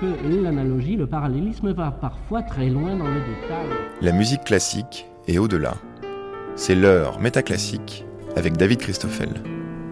que l'analogie, le parallélisme va parfois très loin dans le détail. La musique classique est au-delà. C'est l'heure métaclassique avec David Christoffel.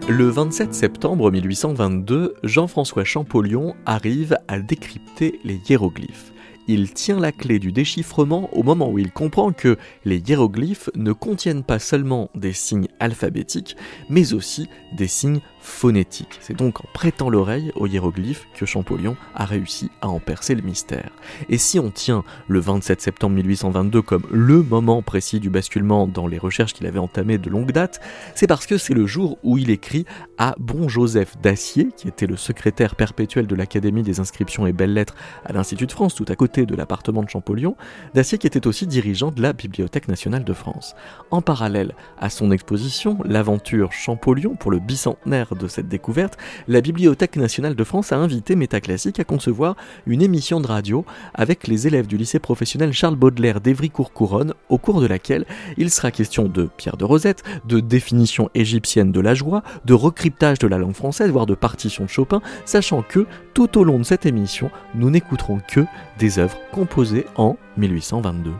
Le 27 septembre 1822, Jean-François Champollion arrive à décrypter les hiéroglyphes il tient la clé du déchiffrement au moment où il comprend que les hiéroglyphes ne contiennent pas seulement des signes alphabétiques, mais aussi des signes phonétique. C'est donc en prêtant l'oreille aux hiéroglyphes que Champollion a réussi à en percer le mystère. Et si on tient le 27 septembre 1822 comme le moment précis du basculement dans les recherches qu'il avait entamées de longue date, c'est parce que c'est le jour où il écrit à Bon Joseph Dacier, qui était le secrétaire perpétuel de l'Académie des inscriptions et belles-lettres à l'Institut de France, tout à côté de l'appartement de Champollion, Dacier qui était aussi dirigeant de la Bibliothèque nationale de France. En parallèle à son exposition, l'aventure Champollion pour le bicentenaire de cette découverte, la Bibliothèque nationale de France a invité Métaclassique à concevoir une émission de radio avec les élèves du lycée professionnel Charles Baudelaire d'Evry-Courcouronne, au cours de laquelle il sera question de Pierre de Rosette, de définition égyptienne de la joie, de recryptage de la langue française, voire de partition de Chopin, sachant que tout au long de cette émission, nous n'écouterons que des œuvres composées en 1822.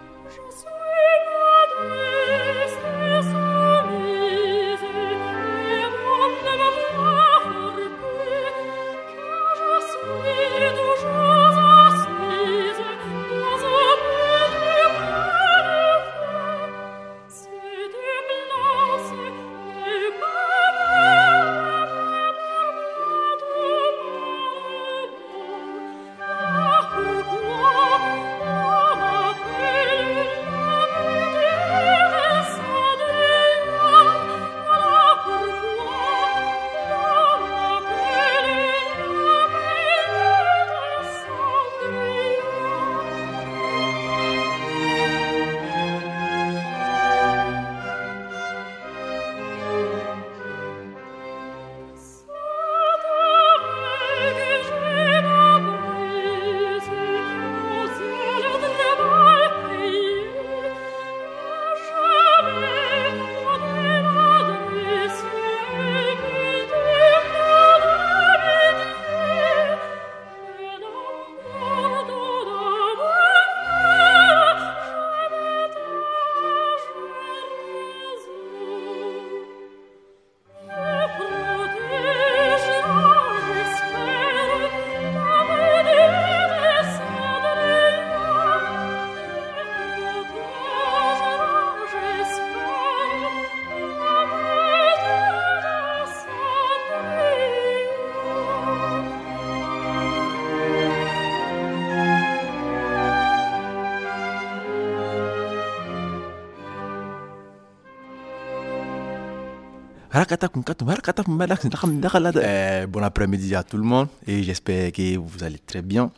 Bon après-midi à tout le monde et j'espère que vous allez très bien.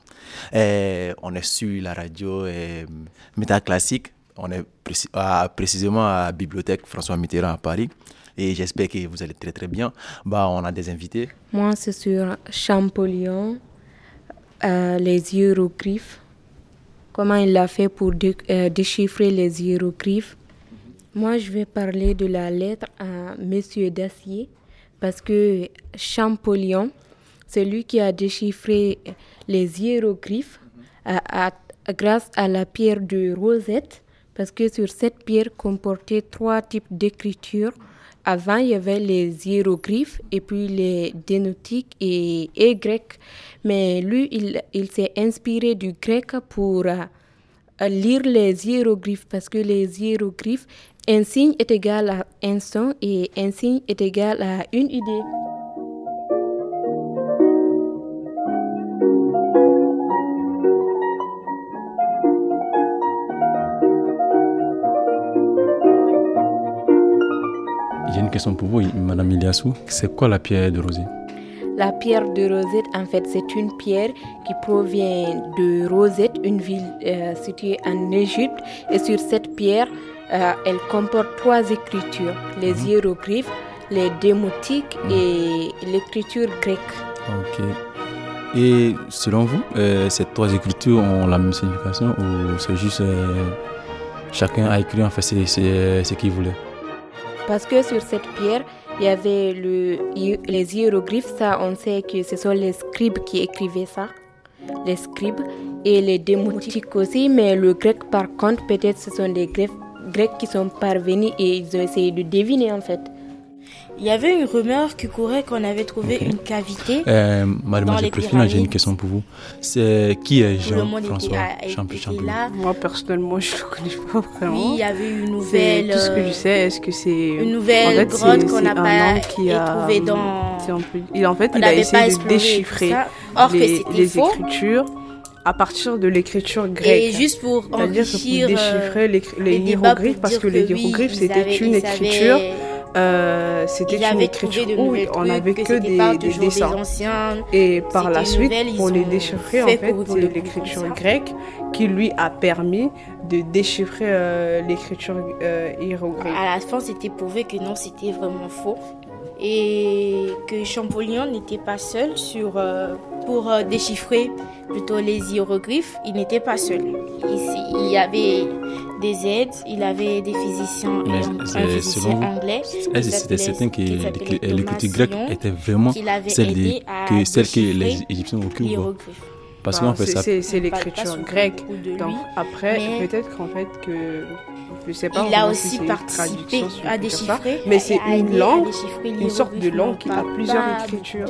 Euh, on est sur la radio euh, Méta Classique. On est précisément à la bibliothèque François Mitterrand à Paris. Et j'espère que vous allez très très bien. Bah, on a des invités. Moi, c'est sur Champollion, les hiéroglyphes. Comment il a fait pour déchiffrer les hiéroglyphes moi, je vais parler de la lettre à Monsieur Dacier parce que Champollion, c'est lui qui a déchiffré les hiéroglyphes grâce à la pierre de Rosette parce que sur cette pierre comportait trois types d'écriture. Avant, il y avait les hiéroglyphes et puis les dénotiques et, et grecs. Mais lui, il, il s'est inspiré du grec pour euh, lire les hiéroglyphes parce que les hiéroglyphes un signe est égal à un son et un signe est égal à une idée. J'ai une question pour vous, Madame Iliassou. C'est quoi la pierre de rosée? La pierre de Rosette, en fait, c'est une pierre qui provient de Rosette, une ville euh, située en Égypte. Et sur cette pierre, euh, elle comporte trois écritures, les mhm. hiéroglyphes, les démotiques mhm. et l'écriture grecque. Ok. Et selon vous, euh, ces trois écritures ont la même signification ou c'est juste euh, chacun a écrit en fait ce qu'il voulait? Parce que sur cette pierre, il y avait le, les hiéroglyphes, ça on sait que ce sont les scribes qui écrivaient ça. les scribes et les démotiques aussi, mais le grec par contre, peut-être ce sont des grecs, grecs qui sont parvenus et ils ont essayé de deviner en fait. Il y avait une rumeur qui courait qu'on avait trouvé une cavité. Euh, Dans Mademoiselle Priscilla, j'ai une question pour vous. C'est qui est Jean-François? était, Champ- était Champollion là. Moi, personnellement, je ne le connais pas vraiment. Oui, il y avait une nouvelle, tout ce que euh, je sais. Est-ce que c'est une nouvelle en fait, grotte qu'on n'a pas homme qui a- trouvée dans. peu- en fait, On il a n'avait pas essayé de déchiffrer ça. Or que les, c'était les faux. écritures à partir de l'écriture grecque. Et juste pour que pour enrichir euh, déchiffrer les, les hiéroglyphes, parce que les hiéroglyphes, c'était une écriture, euh, c'était une écriture où on trucs, avait que des, des dessins. anciens. Et par la suite, nouvelle, pour les déchiffrer, en fait c'est l'écriture grecque qui lui a permis de déchiffrer euh, l'écriture euh, hiéroglyphique. À la fin, c'était prouvé que non, c'était vraiment faux. Et que Champollion n'était pas seul sur, euh, pour euh, déchiffrer plutôt les hiéroglyphes. Il n'était pas seul. Ici, il y avait des aides, il avait des physiciens, Mais un, c'est- un physicien anglais. Est-ce qui que c'était certain que l'écriture grecque était vraiment celle, des- que, celle que les Égyptiens ont cru ou pas l'hiéroglyphe. Parce Enfin, qu'en fait, c'est- ça, c'est l'écriture grecque. Donc après, peut-être qu'en fait que je sais pas. il a aussi participé à déchiffrer. mais c'est une langue, une sorte de langue qui a plusieurs écritures.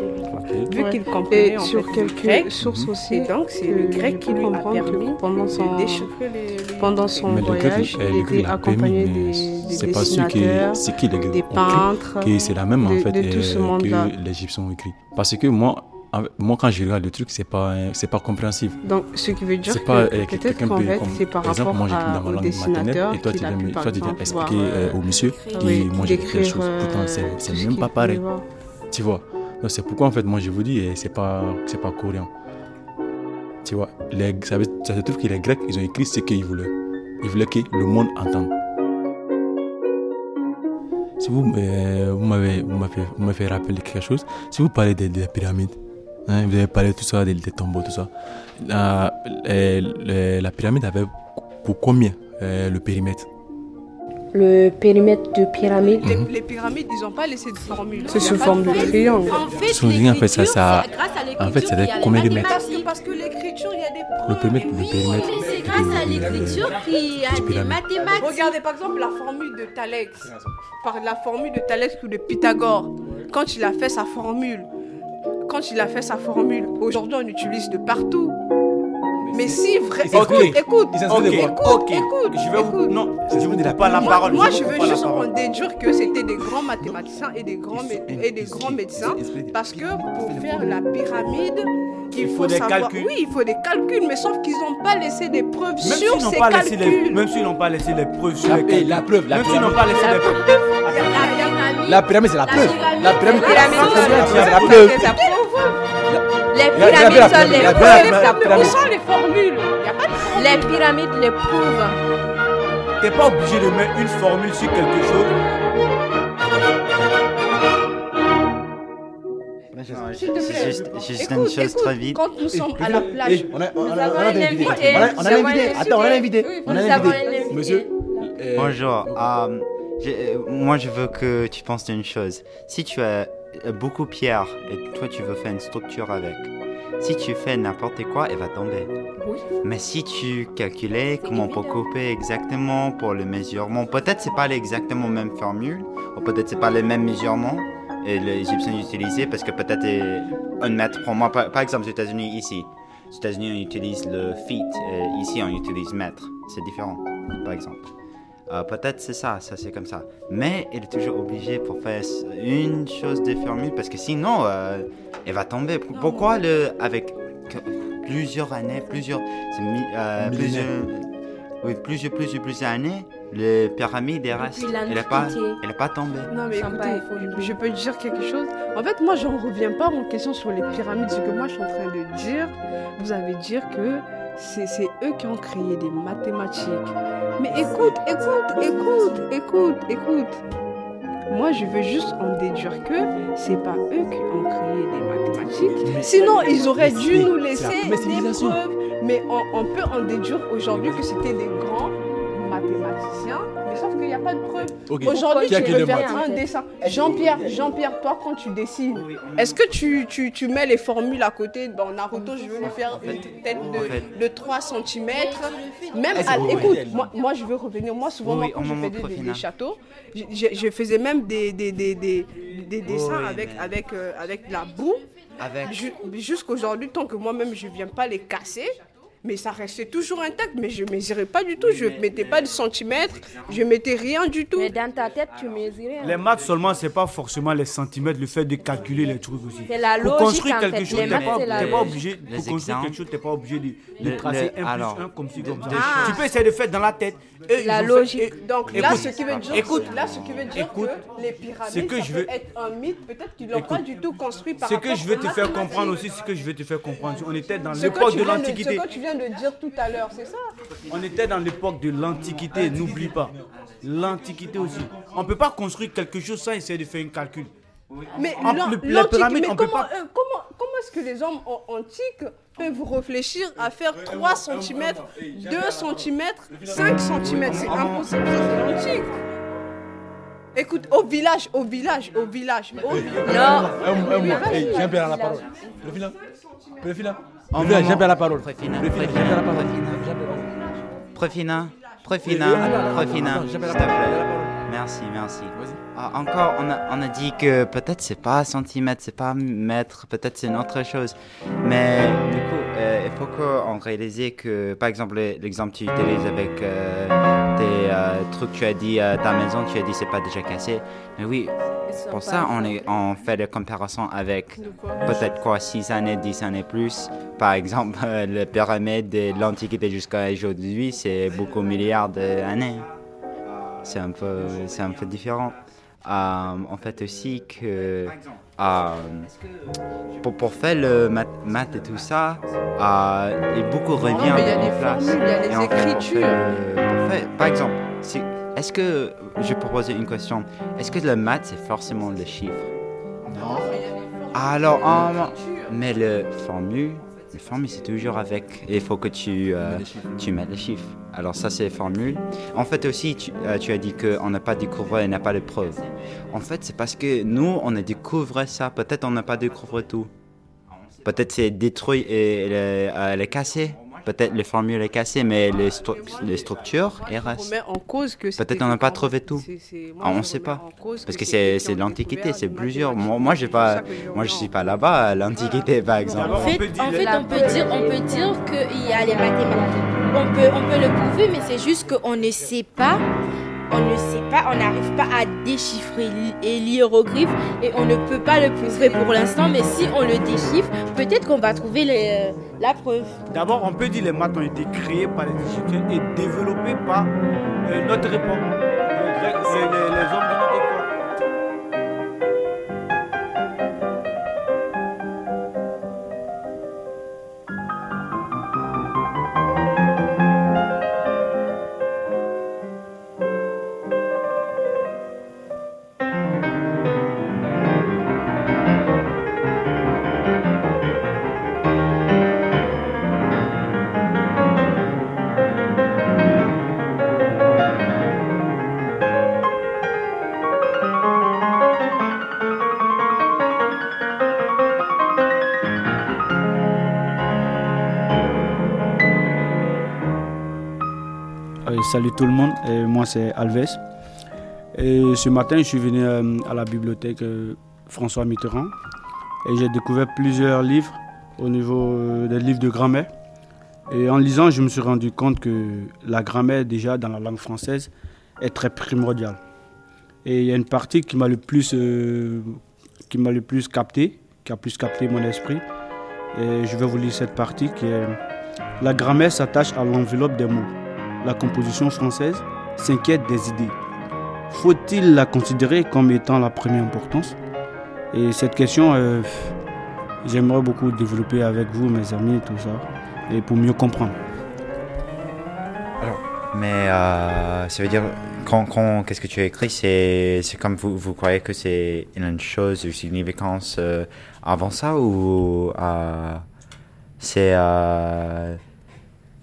Vu qu'il comprenait sur quelques grec, sources aussi, et donc c'est que le grec qui lui a permis pendant son- Pendant son voyage, euh, il était l'a accompagné des, des c'est pas sûr que dessinateurs, c'est qui les des peintres, que c'est la même en fait de tout ce euh, que les Égyptiens ont écrit. Parce que moi, moi quand je regarde le truc, c'est pas euh, c'est pas compréhensif. Donc, ce qui veut dire C'est que pas euh, peut-être qu'en peut fait, c'est par par exemple rapport moi à- dans ma au dessinateur et toi tu viens, toi, tu viens expliquer euh, au monsieur euh, et oui, moi j'ai d'écrire, chose. Pourtant c'est ce même qu'il pas pareil. voir. Tu vois? Donc c'est pourquoi en fait moi je vous dis c'est pas c'est pas coréen. Tu vois, les ça, ça se trouve que les Grecs ils ont écrit ce qu'ils voulaient. Ils voulaient que le monde entende. Si vous euh, vous m'avez vous m'avez vous m'avez fait rappeler quelque chose, si vous parlez des, des pyramides, hein, vous avez parlé de tout ça, des, des tombeaux, tout ça. La, euh, le- la pyramide avait pour combien euh, le périmètre? Le périmètre de pyramide, Les, les pyramides, ils n'ont pas laissé de formule. C'est sous forme de triangle. En fait, en fait, ça, ça- l'écriture, c'est grâce à l'écriture en fait, ça combien de mètres? Parce que, mathématiques. parce que l'écriture, il y a des. Le périmètre, Et le oui, périmètre. Mais c'est grâce à l'écriture qu'il y a des pyramide. mathématiques. Regardez par exemple la formule de Thalès. Par la formule de Thalès ou de Pythagore. Quand il a fait sa formule. Quand il a fait sa formule. Aujourd'hui, on utilise de partout. Mais si vrai. Il s'inspire. Écoute, écoute. Il Écoute, quoi? écoute, Ok. écoute. Je vais vous. écoute. Non, je vous dis pas la Moi, parole. moi, je veux la juste en déduire que c'était des grands mathématiciens et des grands, mé- et des grands médecins. Parce que pour faire la pyramide, il Il faut, faut des savoir. calculs. Oui, il faut des calculs, mais sauf qu'ils n'ont pas laissé des preuves Même sur ces pas laissé les, calculs. même s'ils n'ont pas laissé les preuves sur La, les calculs. la preuve, la Même s'ils n'ont pyramide. pas laissé les preuves. La pyramide, c'est la preuve. La pyramide, La c'est c'est la c'est la preuve. Les pyramides sont les preuves. Où sont les formules? Les pyramides les prouvent. T'es pas obligé de mettre une formule sur quelque chose. Plaît. Juste, juste Écoute, une chose écoute, très vite. Quand nous sommes à la plage, Eh, on a, on a, on a, un invité. On a, un invité. Attends, on a un invité. On a un. Monsieur. euh, Bonjour. euh, euh, moi, je veux que tu penses d'une chose. Si tu as beaucoup de pierres et toi, tu veux faire une structure avec, si tu fais n'importe quoi, elle va tomber. Oui. Mais si tu calculais comment on peut couper exactement pour le mesurement, peut-être c'est pas exactement même formule, ou peut-être c'est pas les mêmes mesurements et les Égyptiens utilisaient parce que peut-être euh, un mètre pour moi, par, par exemple aux États-Unis ici, aux États-Unis on utilise le feet, et ici on utilise mètre, c'est différent par exemple. Euh, peut-être c'est ça, ça c'est comme ça. Mais il est toujours obligé pour faire une chose de formule parce que sinon euh, elle va tomber. Pourquoi le avec que- plusieurs années, plusieurs, c'est mi- euh, plusieurs, oui, plusieurs, plusieurs, plusieurs années, les pyramides elles restent, Depuis elle n'est pas, elle est pas tombée. Non mais écoutez, je peux dire quelque chose. En fait, moi, j'en reviens pas en question sur les pyramides. Ce que moi, je suis en train de dire, vous avez dire que c'est c'est eux qui ont créé des mathématiques. Mais écoute, écoute, écoute, écoute, écoute. Moi, je veux juste en déduire que c'est pas eux qui ont créé des mathématiques. Sinon, ils auraient dû nous laisser des preuves. Mais on, on peut en déduire aujourd'hui que c'était des grands mathématiciens. Qu'il n'y a pas de preuve. Ok. Aujourd'hui, tu de faire un dessin. Jean-Pierre, Jean-Pierre, toi, quand tu dessines, est-ce que tu, tu, tu mets les formules à côté Bon, Naruto, je veux lui faire une tête de, de 3 cm. Même, à- oui, écoute, moi, moi, je veux revenir. Moi, souvent, Oui, moi, quand je faisais des, des châteaux, je, je- je faisais même des, des, des, des, des dessins oui, avec, mais- avec, euh, avec de la boue. Jusqu'aujourd'hui, tant que moi-même, je ne viens pas les casser. Mais ça restait toujours intact, mais je ne mesurais pas du tout, je ne mettais pas de centimètres, je ne mettais rien du tout. Mais dans ta tête, tu mesurais. Les maths seulement, c'est pas forcément les centimètres, le fait de calculer les trucs aussi. C'est la Pour logique, construire quelque chose, pas, obligé. Pour construire exemples. quelque chose, t'es pas obligé de, tracer le- 1 alors, plus 1 comme ci, comme ça. Ah. Tu peux essayer de faire dans la tête. La logique. et- Donc là, ce qui veut dire, écoute, là, ce qui veut dire écoute, que les pyramides, ce que ça je veux- être un mythe, peut-être qu'ils l'ont pas du tout construit par Ce que je veux te faire comprendre aussi, ce que je veux te faire comprendre, on était dans Ce que l'époque tu de l'Antiquité. De dire tout à l'heure, c'est ça On était dans l'époque de l'Antiquité, n'oublie pas. L'Antiquité aussi. On ne peut pas construire quelque chose sans essayer de faire un calcul. Mais En- l'an- le- la l'antique- pyramide, mais on peut comment, pas- euh, comment, comment est-ce que les hommes an- antiques peuvent réfléchir à faire 3 cm, 2 cm, 5 cm C'est impossible, c'est l'antique. Écoute, au village, au village, au village. au- Un, un mois. Jean-Pierre a la parole. Le filant. En moment- Jean-Pierre a la parole. Préfina, préfina, préfina. S'il te plaît. Merci, merci. Ah, encore, on a, on a dit que peut-être c'est pas centimètre, c'est pas mètre, peut-être c'est une autre chose. Mais du coup, euh, il faut qu'on réalise que, par exemple, l'exemple que tu utilises avec euh, tes euh, trucs, tu as dit euh, ta maison, tu as dit c'est pas déjà cassé. Mais oui, pour ça, on, est, on fait des comparaisons avec peut-être quoi, 6 années, 10 années plus. Par exemple, euh, le pyramide de l'Antiquité jusqu'à aujourd'hui, c'est beaucoup milliards d'années. C'est un peu, c'est un peu différent. Euh, en fait aussi que euh, pour, pour faire le math, maths et tout ça, euh, il beaucoup revient mais il y a en place. formules, il y a les Et fait, fait écritures. le- pour faire- par exemple, si- est-ce que, je vais proposer une question, est-ce que le maths c'est forcément le chiffre? Non. Alors, mais le formule, le formule c'est toujours avec, il faut que tu, euh, tu mettes les chiffres. Alors ça c'est formule. En fait aussi, tu, euh, tu as dit qu'on n'a pas découvert, il n'y a pas de preuves. En fait, c'est parce que nous, on a découvert ça. Peut-être on n'a pas découvert tout. Peut-être c'est détruit et est cassée. Peut-être les formules est cassée, mais les, stru- les structures, elles restent. Peut-être on n'a pas trouvé tout. moi, Ah, on ne sait pas. Parce que c'est l'Antiquité, c'est plusieurs. Moi, pas, moi je remets suis pas là-bas à l'Antiquité, par exemple. En fait, en fait, on peut dire, on peut dire qu'il y a les mathématiques. On peut, on peut le prouver, mais c'est juste qu'on ne sait pas. On ne sait pas, on n'arrive pas à déchiffrer et et on ne peut pas le prouver pour l'instant. Mais si on le déchiffre, peut-être qu'on va trouver les- la preuve. D'abord, on peut dire que les maths ont été créés par les Égyptiens et développés par euh, notre époque, salut tout le monde, moi c'est Alves. Et ce matin, je suis venu euh, à la bibliothèque euh, François Mitterrand et j'ai découvert plusieurs livres au niveau euh, des livres de grammaire. Et en lisant, je me suis rendu compte que la grammaire, déjà dans la langue française, est très primordiale. Et il y a une partie qui m'a le plus, qui m'a le plus capté, qui a plus capté mon esprit. Et je vais vous lire cette partie qui est La grammaire s'attache à l'enveloppe des mots. La composition française s'inquiète des idées. Faut-il la considérer comme étant la première importance? Et cette question, euh, j'aimerais beaucoup développer avec vous, mes amis, tout ça, et pour mieux comprendre. Mais euh, ça veut dire, quand, quand- qu'est-ce que tu as écrit, c'est, comme vous, croyez que c'est une chose, une significance euh, avant ça ou c'est,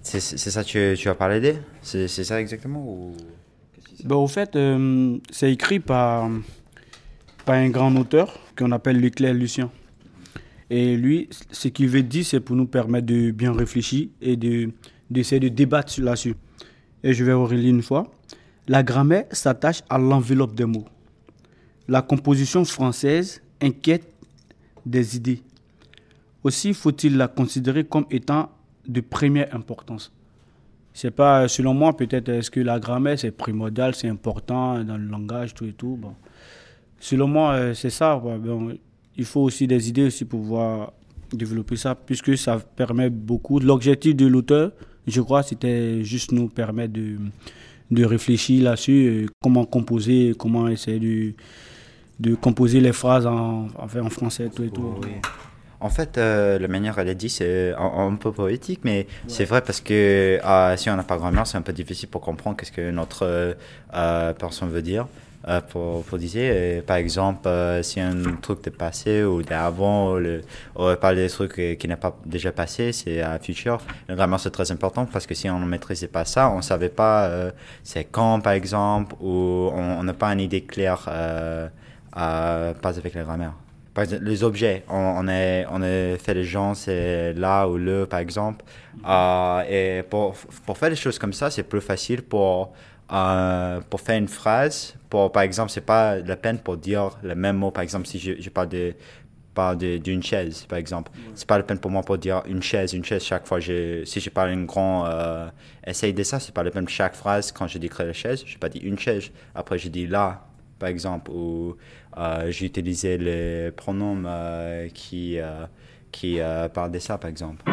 c'est, ça que tu, as parlé de c'est, ça exactement ou... Ben, au fait, euh, c'est écrit par, par un grand auteur qu'on appelle Leclerc Lucien. Et lui, ce qu'il veut dire, c'est pour nous permettre de bien réfléchir et de, d'essayer de débattre sur- là-dessus. Et je vais relire une fois. La grammaire s'attache à l'enveloppe des mots. La composition française inquiète des idées. Aussi faut-il la considérer comme étant de première importance. C'est pas, selon moi, peut-être, est-ce que la grammaire c'est primordial, c'est important dans le langage, tout et tout? Bon. Selon moi, euh, c'est ça. Bon, il faut aussi des idées aussi pour pouvoir développer ça, puisque ça permet beaucoup. L'objectif de l'auteur, je crois, c'était juste nous permettre de, de réfléchir là-dessus, euh, comment composer, comment essayer de, de composer les phrases en, en français, tout et tout. En fait, euh, la manière elle a dit, c'est un, un peu poétique, mais c'est vrai parce que euh, si on n'a pas grammaire, c'est un peu difficile pour comprendre qu'est-ce que notre euh, euh, personne veut dire. Euh, pour, pour dire, par exemple, euh, si un truc de passé ou d'avant, on va parler des trucs qui n'est pas déjà passé, c'est à futur. La grammaire c'est très important parce que si on ne maîtrisait pas ça, on ne savait pas euh, c'est quand par exemple, ou on n'a pas une idée claire euh, à, pas avec la grammaire. Par exemple, les objets, on, on, est, on est fait les gens, c'est là ou le, par exemple. Euh, et pour, pour faire des choses comme ça, c'est plus facile pour, euh, pour faire une phrase. Pour, par exemple, c'est pas la peine pour dire le même mot. Par exemple, si je, je parle de parle d'une chaise, par exemple. C'est pas la peine pour moi pour dire une chaise, une chaise chaque fois. Je, si je parle un grand euh, essaye de ça, c'est pas la peine chaque phrase quand je décris la chaise. Je pas dit une chaise. Après, je dis là, par exemple, ou j'ai utilisé les pronoms euh, qui, euh, qui euh, parlent de ça, par exemple.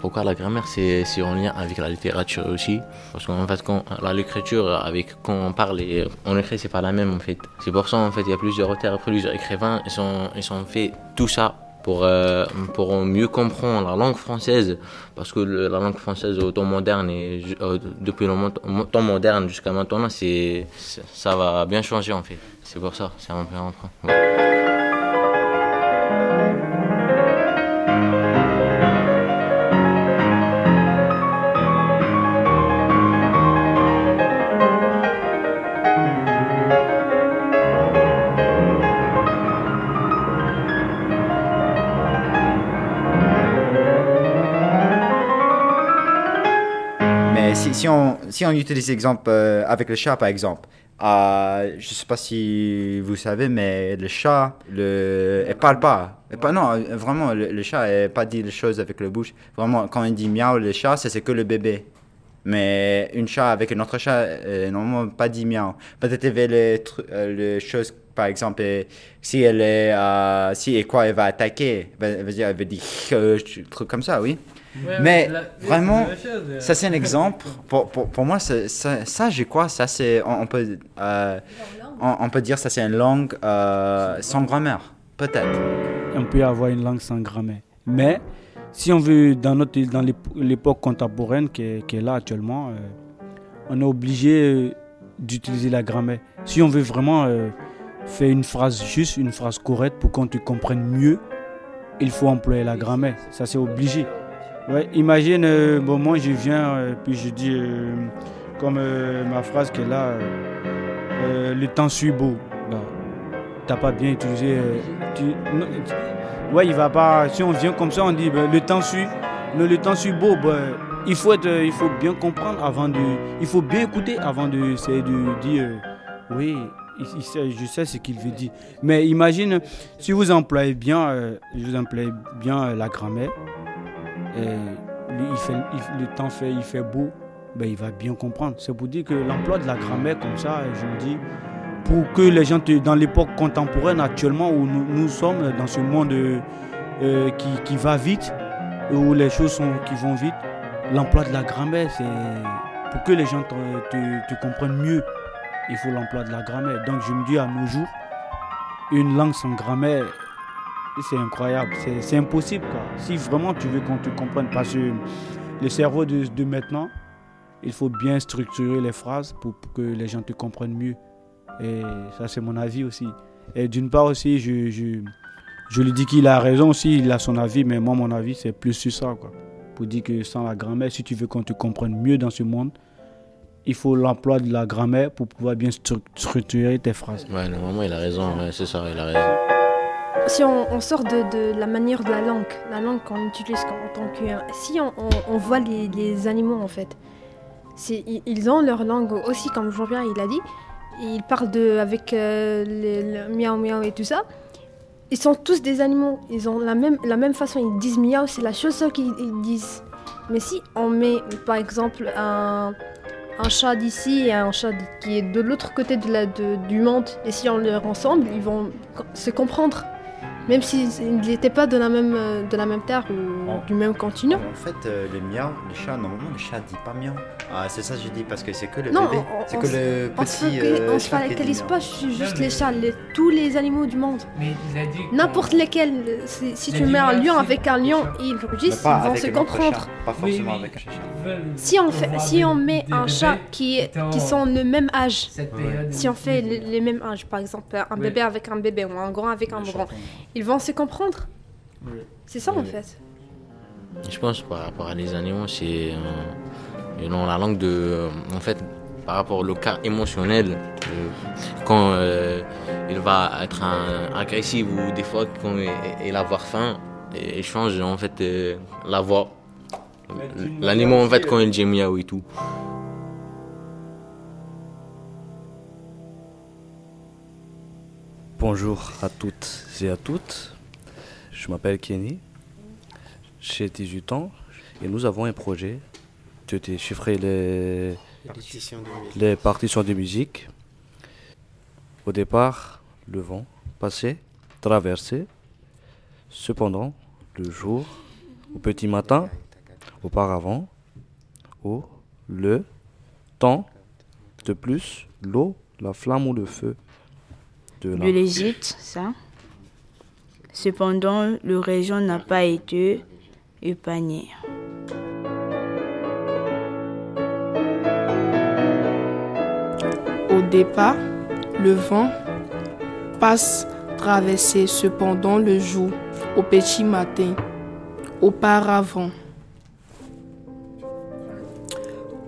Pourquoi la grammaire C'est en lien avec la littérature aussi? Parce qu'en fait, quand, la l'écriture, avec, quand on parle et on écrit, c'est pas la même en fait. C'est pour ça, en fait, il y a plusieurs auteurs, plusieurs écrivains, ils sont, ils ont fait tout ça pour, euh, pour mieux comprendre la langue française. Parce que la langue française au temps moderne, et, euh, depuis le temps moderne jusqu'à maintenant, c'est, ça va bien changer en fait. C'est pour ça, c'est un peu. Si, on, utilise l'exemple euh, avec le chat, par exemple, euh, je ne sais pas si vous savez, mais le chat, le, elle parle pas. Non, vraiment, le, le chat, elle pas dit les choses avec la bouche. Vraiment, quand il dit miaou, le chat, c'est que le bébé. Mais une chat avec un autre chat, euh, normalement, pas dit miaou. Peut-être les, euh, les choses, par exemple, si elle est, si et quoi, elle va attaquer, elle va dire, elle va dire, euh, truc comme ça, oui. Ouais, mais la- vraiment, chose, euh, ça c'est un exemple. Pour, pour, pour moi, ça, ça, je crois, ça c'est, on, on peut, euh, on, on peut dire ça c'est une langue euh, sans grammaire, peut-être. on peut avoir une langue sans grammaire. Mais si on veut, dans, notre, dans l'ép- l'époque contemporaine qui est, qui est là actuellement, euh, on est obligé d'utiliser la grammaire. Si on veut vraiment euh, faire une phrase juste, une phrase correcte pour qu'on te comprenne mieux, il faut employer la grammaire. Ça, c'est obligé. Ouais, imagine, euh, bon, moi je viens, euh, puis je dis, euh, comme ma phrase qui est là, le temps suit beau. Bah, T'as pas bien utilisé. ouais, il va pas. Si on vient comme ça, on dit ben, le temps suit. Le, le temps suit beau. ben, il, faut être, il faut bien comprendre avant de. Il faut bien écouter avant de, essayer de dire oui, je sais ce qu'il veut dire. Mais imagine, si vous employez bien, vous employez bien la grammaire, il le temps fait, il fait beau, ben, il va bien comprendre. C'est pour dire que l'emploi de la grammaire comme ça, je me dis, pour que les gens, te- dans l'époque contemporaine actuellement où nous, sommes, dans ce monde euh, qui, qui va vite, où les choses sont, qui vont vite, l'emploi de la grammaire, c'est pour que les gens te comprennent mieux, il faut l'emploi de la grammaire. Donc je me dis à nos jours, une langue sans grammaire, c'est incroyable, c'est- impossible. Quoi. Si vraiment tu veux qu'on te comprenne, parce que le cerveau de, maintenant, il faut bien structurer les phrases pour, que les gens te comprennent mieux. Et ça, c'est mon avis aussi. Et d'une part aussi, je, lui dis qu'il a raison aussi, il a son avis, mais moi, mon avis, c'est plus sur ça. Quoi. Pour dire que sans la grammaire, si tu veux qu'on te comprenne mieux dans ce monde, il faut l'emploi de la grammaire pour pouvoir bien stru- structurer tes phrases. Ouais, normalement, il a raison, c'est ça, il a raison. Si on, sort de, la manière de la langue, la langue qu'on utilise en tant que... Si on, voit les, animaux en fait, ils, ont leur langue aussi, comme Jean-Pierre il a dit. Ils parlent de, avec euh, le miaou miaou et tout ça. Ils sont tous des animaux. Ils ont la même, la même façon. Ils disent miaou, c'est la chose qu'ils ils disent. Mais si on met par exemple un, un chat d'ici et un chat qui est de l'autre côté de du monde, et si on les ensemble, ils vont se comprendre. Même s'ils n'étaient pas de la même, euh, de la même terre ou du même continent. En fait, euh, les miaou, les chats, normalement, le chat dit pas miaou. Ah, c'est ça que je dis, parce que c'est que le Non, bébé. on- C'est on que se- le on se petit. foca- euh, on se pas sur juste les chats, les- tous les animaux du monde. N'importe lesquels. Si, tu mets un lion avec un lion ils rugissent, ils vont se comprendre. Pas forcément avec un chat. Si on, fait, si on met un chat qui, est- qui sont le même âge, si on fait les, les mêmes âges, par exemple un bébé avec un bébé ou un grand avec un grand, ils vont se comprendre. C'est ça en fait. Je pense par rapport à les animaux, c'est euh, dans la langue de. euh, en fait, par rapport au cas émotionnel, euh, quand euh, il va être un- agressif ou des fois quand il, il va avoir faim, et il change en fait euh, la voix. L'animal en fait quand il dit miaou et tout. Bonjour à toutes et à toutes. Je m'appelle Kenny. J'ai 18 ans et nous avons un projet de déchiffrer les, Partitions de musique. les partitions de musique. Au départ, le vent passait, traversait. Cependant, le jour, au petit matin, auparavant, au, le, temps, de plus, l'eau, la flamme ou le feu. De l'Égypte, ça. Cependant, le région n'a pas été épargnée. Au départ, le vent passe traverser cependant le jour au petit matin. Auparavant.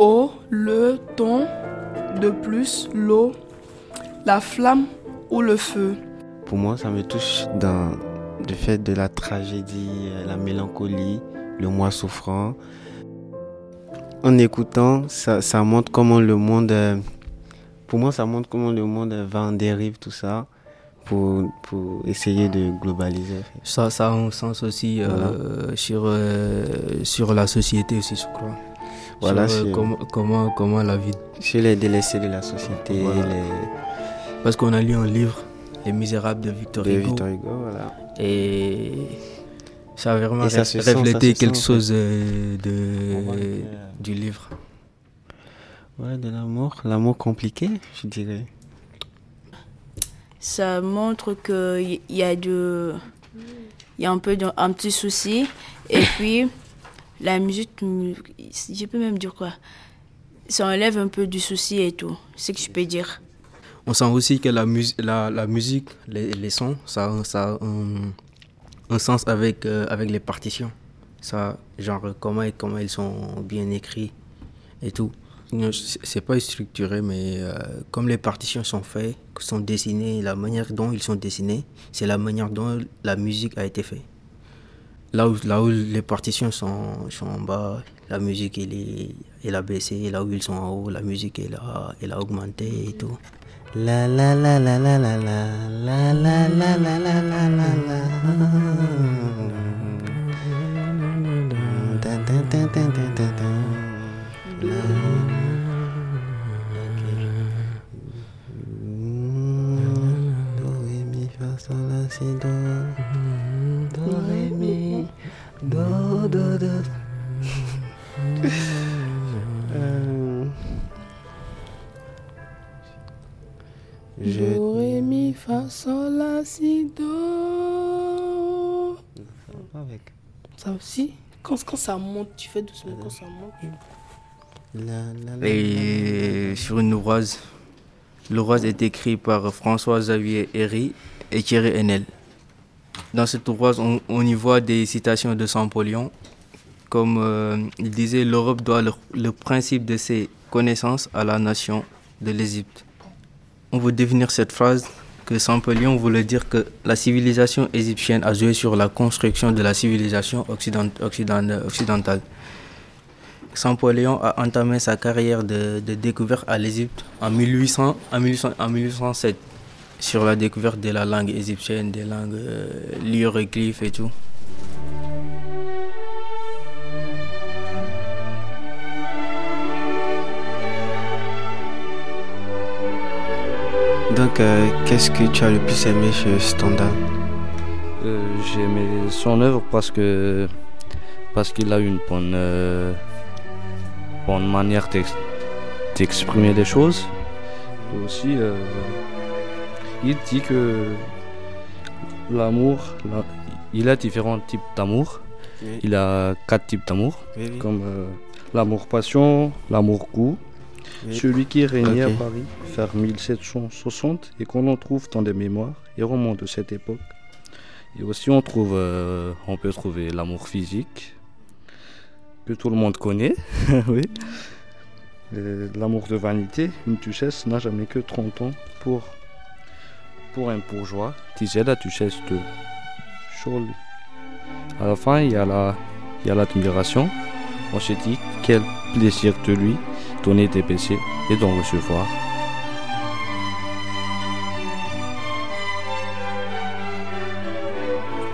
Au le temps de plus l'eau, la flamme ou le feu. Pour moi, ça me touche dans le fait de la tragédie, la mélancolie, le moi souffrant. En écoutant, ça, ça montre comment le monde, euh, pour moi, ça montre comment le monde va en dérive, tout ça, pour, pour essayer de globaliser. Ça, ça a un sens aussi euh, Voilà. sur, euh, sur la société aussi, je crois. Voilà, Sur, euh, c'est- comment, comment, comment la vie. Chez les délaissés de la société, Voilà. les... Parce qu'on a lu un livre, Les Misérables de Victor De Hugo. Victor Hugo, voilà. Et ça a vraiment ça sent, reflété se quelque sent, en chose fait. euh, de, que- du livre. Ouais, de l'amour, l'amour compliqué, je dirais. Ça montre qu'il y a de, il y a un peu de- un petit souci. Et puis, la musique, je peux même dire quoi? Ça enlève un peu du souci et tout. C'est ce que je peux dire. On sent aussi que la, mus- la, la musique, les, les sons, ça, ça a un, sens avec, euh, avec les partitions. Ça, genre, comment, comment ils sont bien écrits et tout. C'est pas structuré, mais euh, comme les partitions sont faites, sont dessinées, la manière dont ils sont dessinés, c'est la manière dont la musique a été faite. Là où, les partitions sont, en bas, la musique est, elle a baissé, là où ils sont en haut, la musique elle a, elle a augmenté et tout. Euh, Je... Do, ré, mi, fa, sol, la, si, do. Avec. Ça aussi quand, quand ça monte, tu fais doucement. Quand ça monte, tu... Et sur une ouvrage, l'ouvrage est écrit par François-Xavier Herry et Thierry Henel. Dans cet ouvrage, on, y voit des citations de Saint-Paulion, comme euh, il disait l'Europe doit le, principe de ses connaissances à la nation de l'Égypte. On veut définir cette phrase que Saint-Paulion voulait dire que la civilisation égyptienne a joué sur la construction de la civilisation occident- occident- occidentale. A entamé sa carrière de, découverte à l'Égypte en, 1800, en, 1800 en 1807 sur la découverte de la langue égyptienne, des langues euh, hiéroglyphes et tout. Donc, euh, qu'est-ce que tu as le plus aimé chez Stendhal? Euh, J'ai aimé son œuvre parce que parce qu'il a une bonne, euh, bonne manière d'ex- d'exprimer les choses. Et aussi, euh, il dit que l'amour, la- il a différents types d'amour. Oui. Il a quatre types d'amour, Oui, oui. comme euh, l'amour passion, l'amour goût, Oui. celui qui régnait à Paris vers 1760 et qu'on en trouve dans des mémoires et romans de cette époque. Et aussi on trouve, euh, on peut trouver l'amour physique que tout le monde connaît, oui. Euh, L'amour de vanité, une duchesse n'a jamais que 30 ans pour, pour un bourgeois, disait la duchesse de Chauly. À la fin, il y a la, l'admiration. On se dit quel plaisir de lui donner des baisers et d'en recevoir.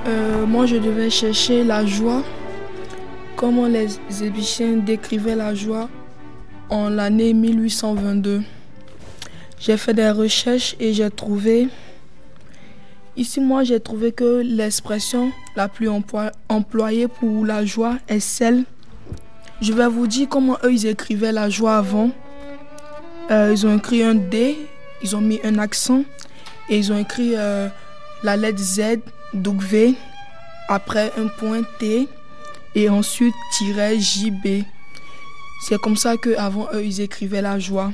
Euh, moi, je devais chercher la joie. Comment les Égyptiens décrivaient la joie en l'année 1822. J'ai fait des recherches et j'ai trouvé. Ici, moi, j'ai trouvé que l'expression la plus employée pour la joie est celle. Je vais vous dire comment eux ils écrivaient la joie avant. Euh, ils ont écrit un D, ils ont mis un accent et ils ont écrit euh, la lettre Z, W, après un point T et ensuite tiret JB. C'est comme ça que avant eux ils écrivaient la joie.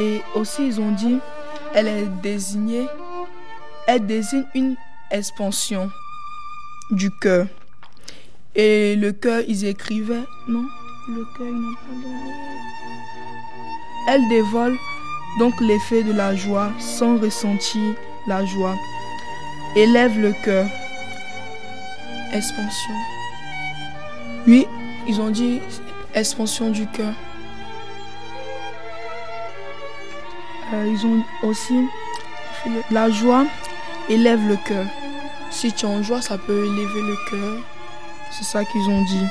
Et aussi ils ont dit elle est désignée, elle désigne une expansion du cœur. Et le cœur ils écrivaient non, le cœur ils n'ont pas donné. Elle dévole donc l'effet de la joie sans ressentir la joie. Élève le cœur. Expansion. Oui, ils ont dit expansion du cœur. Ils ont aussi la joie élève le cœur. Si tu es en joie, ça peut élever le cœur. C'est ça qu'ils ont dit.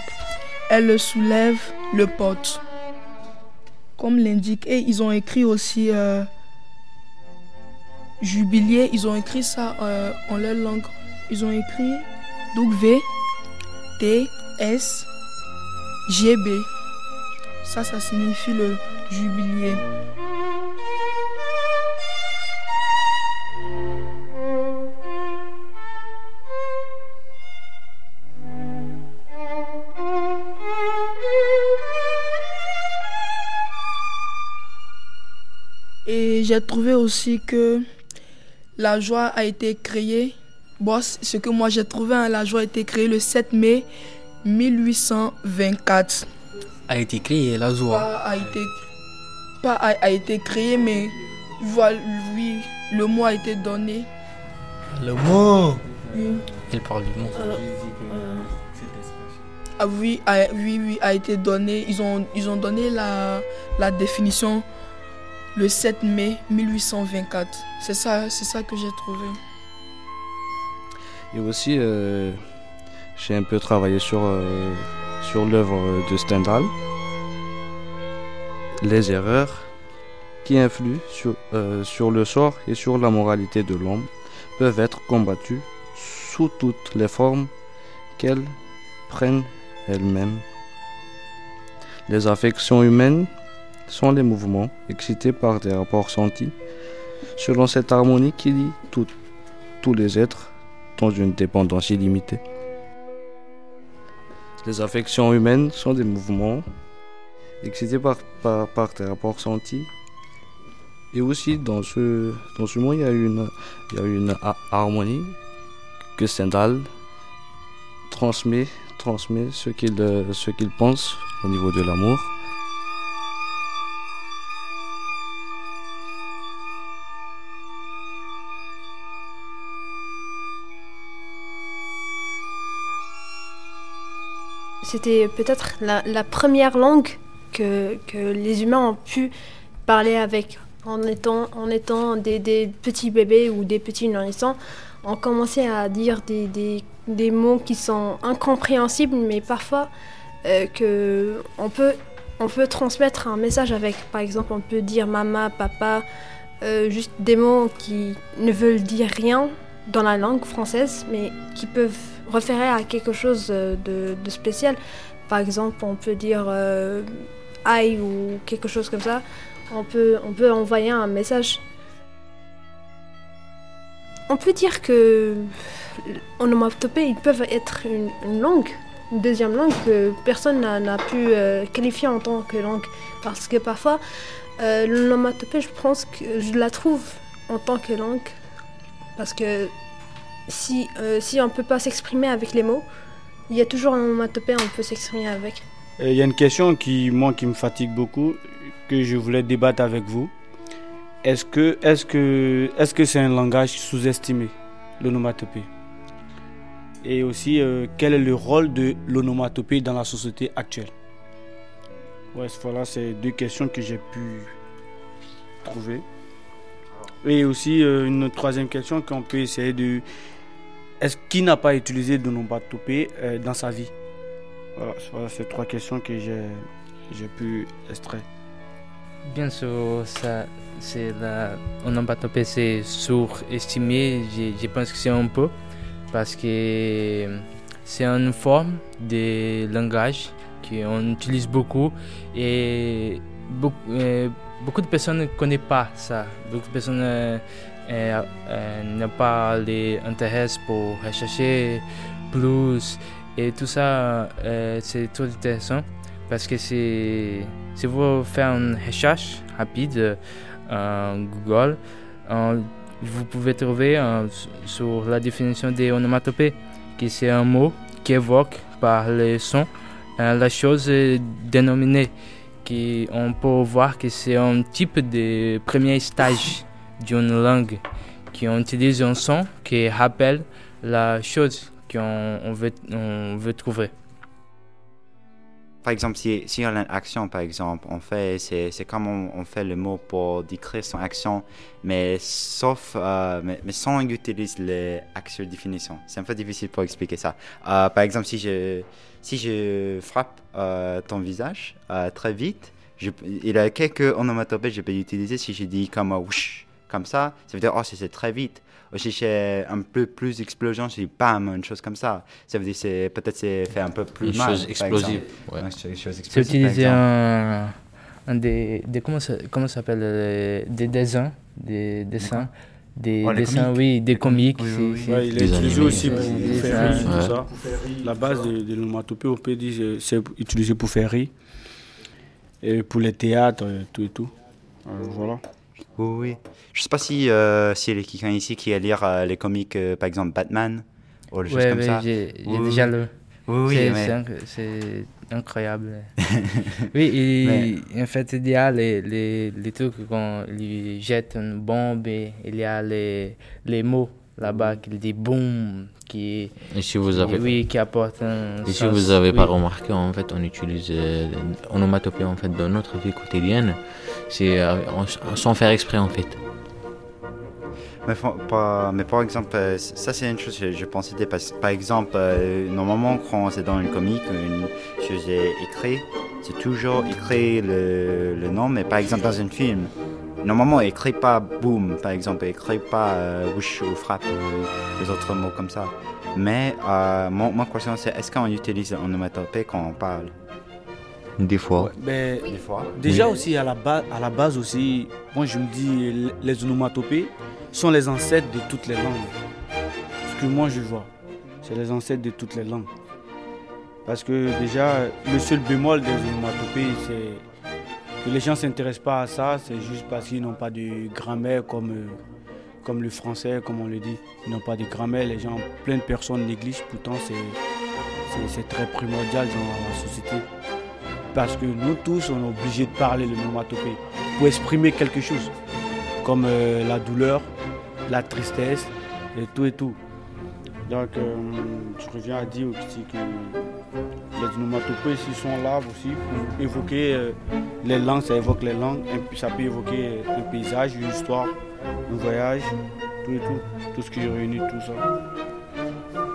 Elle le soulève, le porte comme l'indique. Et ils ont écrit aussi euh, jubilier, ils ont écrit ça euh, en leur langue. Ils ont écrit W, T, S, G, B. Ça, ça signifie le jubilier. J'ai trouvé aussi que la joie a été créée. Bon, ce que moi j'ai trouvé, hein, la joie a été créée le 7 mai 1824. A été créé la joie. Pas a été, pas a, a été créé, mais voilà, oui, le mot a été donné Le mot Oui. Il parle du mot. Ah oui, a, oui, oui, a été donné. Ils ont, ils ont donné la, la définition le 7 mai 1824. C'est ça, c'est ça que j'ai trouvé. Et aussi, euh, j'ai un peu travaillé sur, euh, l'œuvre de Stendhal. Les erreurs qui influent sur, euh, sur le sort et sur la moralité de l'homme peuvent être combattues sous toutes les formes qu'elles prennent elles-mêmes. Les affections humaines sont les mouvements excités par des rapports sentis, selon cette harmonie qui lie tous les êtres dans une dépendance illimitée. Les affections humaines sont des mouvements excités par, par, par des rapports sentis. Et aussi, dans ce, dans ce il y a une, il y a harmonie que Stendhal transmet, transmet ce qu'il pense au niveau de l'amour. C'était peut-être la, première langue que, les humains ont pu parler avec. En étant, en étant des, petits bébés ou des petits nourrissons, on commençait à dire des, des, des mots qui sont incompréhensibles, mais parfois euh, que on peut, on peut transmettre un message avec. Par exemple, on peut dire maman, papa, euh, juste des mots qui ne veulent dire rien dans la langue française, mais qui peuvent référer à quelque chose euh, de, spécial. Par exemple, on peut dire euh, aïe ou quelque chose comme ça. On peut, envoyer un message. On peut dire que onomatopées, ils peuvent être une, langue, une deuxième langue que personne n'a pu euh, qualifier en tant que langue. Parce que parfois, euh, l'onomatopée, je pense que je la trouve en tant que langue. Parce que si, euh, si on ne peut pas s'exprimer avec les mots, il y a toujours un onomatopée, on peut s'exprimer avec. Il y a une question qui, moi, qui me fatigue beaucoup, que je voulais débattre avec vous. Est-ce que est-ce que est-ce que c'est un langage sous-estimé, l'onomatopée? Et aussi, euh, quel est le rôle de l'onomatopée dans la société actuelle? Ouais, voilà, c'est deux questions que j'ai pu trouver. Et aussi, euh, une troisième question qu'on peut essayer de... Est-ce qui n'a pas utilisé d'onomatopée euh, dans sa vie Voilà, voilà ces trois questions que j'ai j'ai pu extraire. Bien sûr, ça, c'est la onomatopée, c'est surestimé. Je, je pense que c'est un peu parce que c'est une forme de langage qu'on utilise beaucoup et beaucoup, euh, beaucoup de personnes ne connaissent pas ça. Beaucoup de personnes euh, euh, euh, n'ont pas l'intérêt pour rechercher plus et tout ça, euh, c'est trop intéressant parce que c'est si vous faites une recherche rapide euh, Google, vous pouvez trouver sur la définition des onomatopées que c'est un mot qui évoque par le son euh, la chose dénominée. Qui on peut voir que c'est un type de premier stage d'une langue qui utilise un son qui rappelle la chose qu'on on veut, on veut trouver. Par exemple, si, si on a une action, par exemple, on fait, c'est, comme on, fait le mot pour décrire son action, mais sauf, euh, mais, sans utiliser les actual définitions. C'est un peu difficile pour expliquer ça. Euh, par exemple, si je, si je frappe euh, ton visage très vite, il y a quelques onomatopées que je peux utiliser si je dis comme whoosh, comme ça, ça veut dire oh c'est c'est très vite. Ou si j'ai un peu plus explosion, je dis bam, une chose comme ça. Ça veut dire c'est peut-être c'est fait un peu plus Une mal. chose par explosive, exemple. ouais. Ouais, une chose C'est explosive, utiliser un, un des, des comment ça, comment s'appelle euh, des dessins des dessins des Oh, dessins comiques. oui des comiques Oui, c'est- oui, oui. c'est- Ouais, il est utilisé aussi pour, pour faire rire, tout ça. La base de, de l'onomatopée, on peut dire c'est utilisé pour faire rire. Et pour les théâtres, euh, tout et tout. Euh, voilà. Oui, oui. Je sais pas si euh, s'il y a quelqu'un ici qui a lire euh, les comics, euh, par exemple Batman, ou des choses Ouais, comme ça. j'ai j'ai Oui, déjà oui. lu. Oui, oui, C'est- mais- c'est inc- c'est incroyable. oui, en fait, il y a les, les, les trucs quand il jette une bombe et il y a les, les mots, là-bas qui dit boum, qui, Et si vous avez- oui, qui apporte un Et si vous n'avez pas remarqué, en fait, on utilise euh, onomatopée en fait dans notre vie quotidienne, c'est euh, sans faire exprès en fait. Mais, pas- mais par exemple, euh, ça c'est une chose que je pensais, parce- par exemple, euh, normalement quand c'est dans une comique, une chose est écrite, c'est toujours écrit le, le nom, mais par exemple dans un film, normalement écrit pas boum, par exemple, écrit pas euh, whoosh ou frappe ou les autres mots comme ça. Mais euh, mon, ma question c'est est-ce qu'on utilise onomatopée quand on parle? Des fois. Ben, Des fois. Déjà Oui. aussi, à la, base, à la base aussi, moi je me dis, les onomatopées sont les ancêtres de toutes les langues. Ce que moi je vois, c'est les ancêtres de toutes les langues. Parce que déjà, le seul bémol des onomatopées, c'est que les gens ne s'intéressent pas à ça, c'est juste parce qu'ils n'ont pas de grammaire comme, euh, comme le français, comme on le dit. Ils n'ont pas de grammaire, les gens, plein de personnes négligent, pourtant c'est très primordial dans la société. Parce que nous tous, on est obligés de parler le nomatopée pour exprimer quelque chose, comme euh, la douleur, la tristesse, et tout et tout. Donc, euh, je reviens à dire aussi que les onomatopées ici sont là aussi pour évoquer euh, les langues, ça évoque les langues, et puis ça peut évoquer un paysage, une histoire, un voyage, tout et tout, tout ce qui réunit tout ça.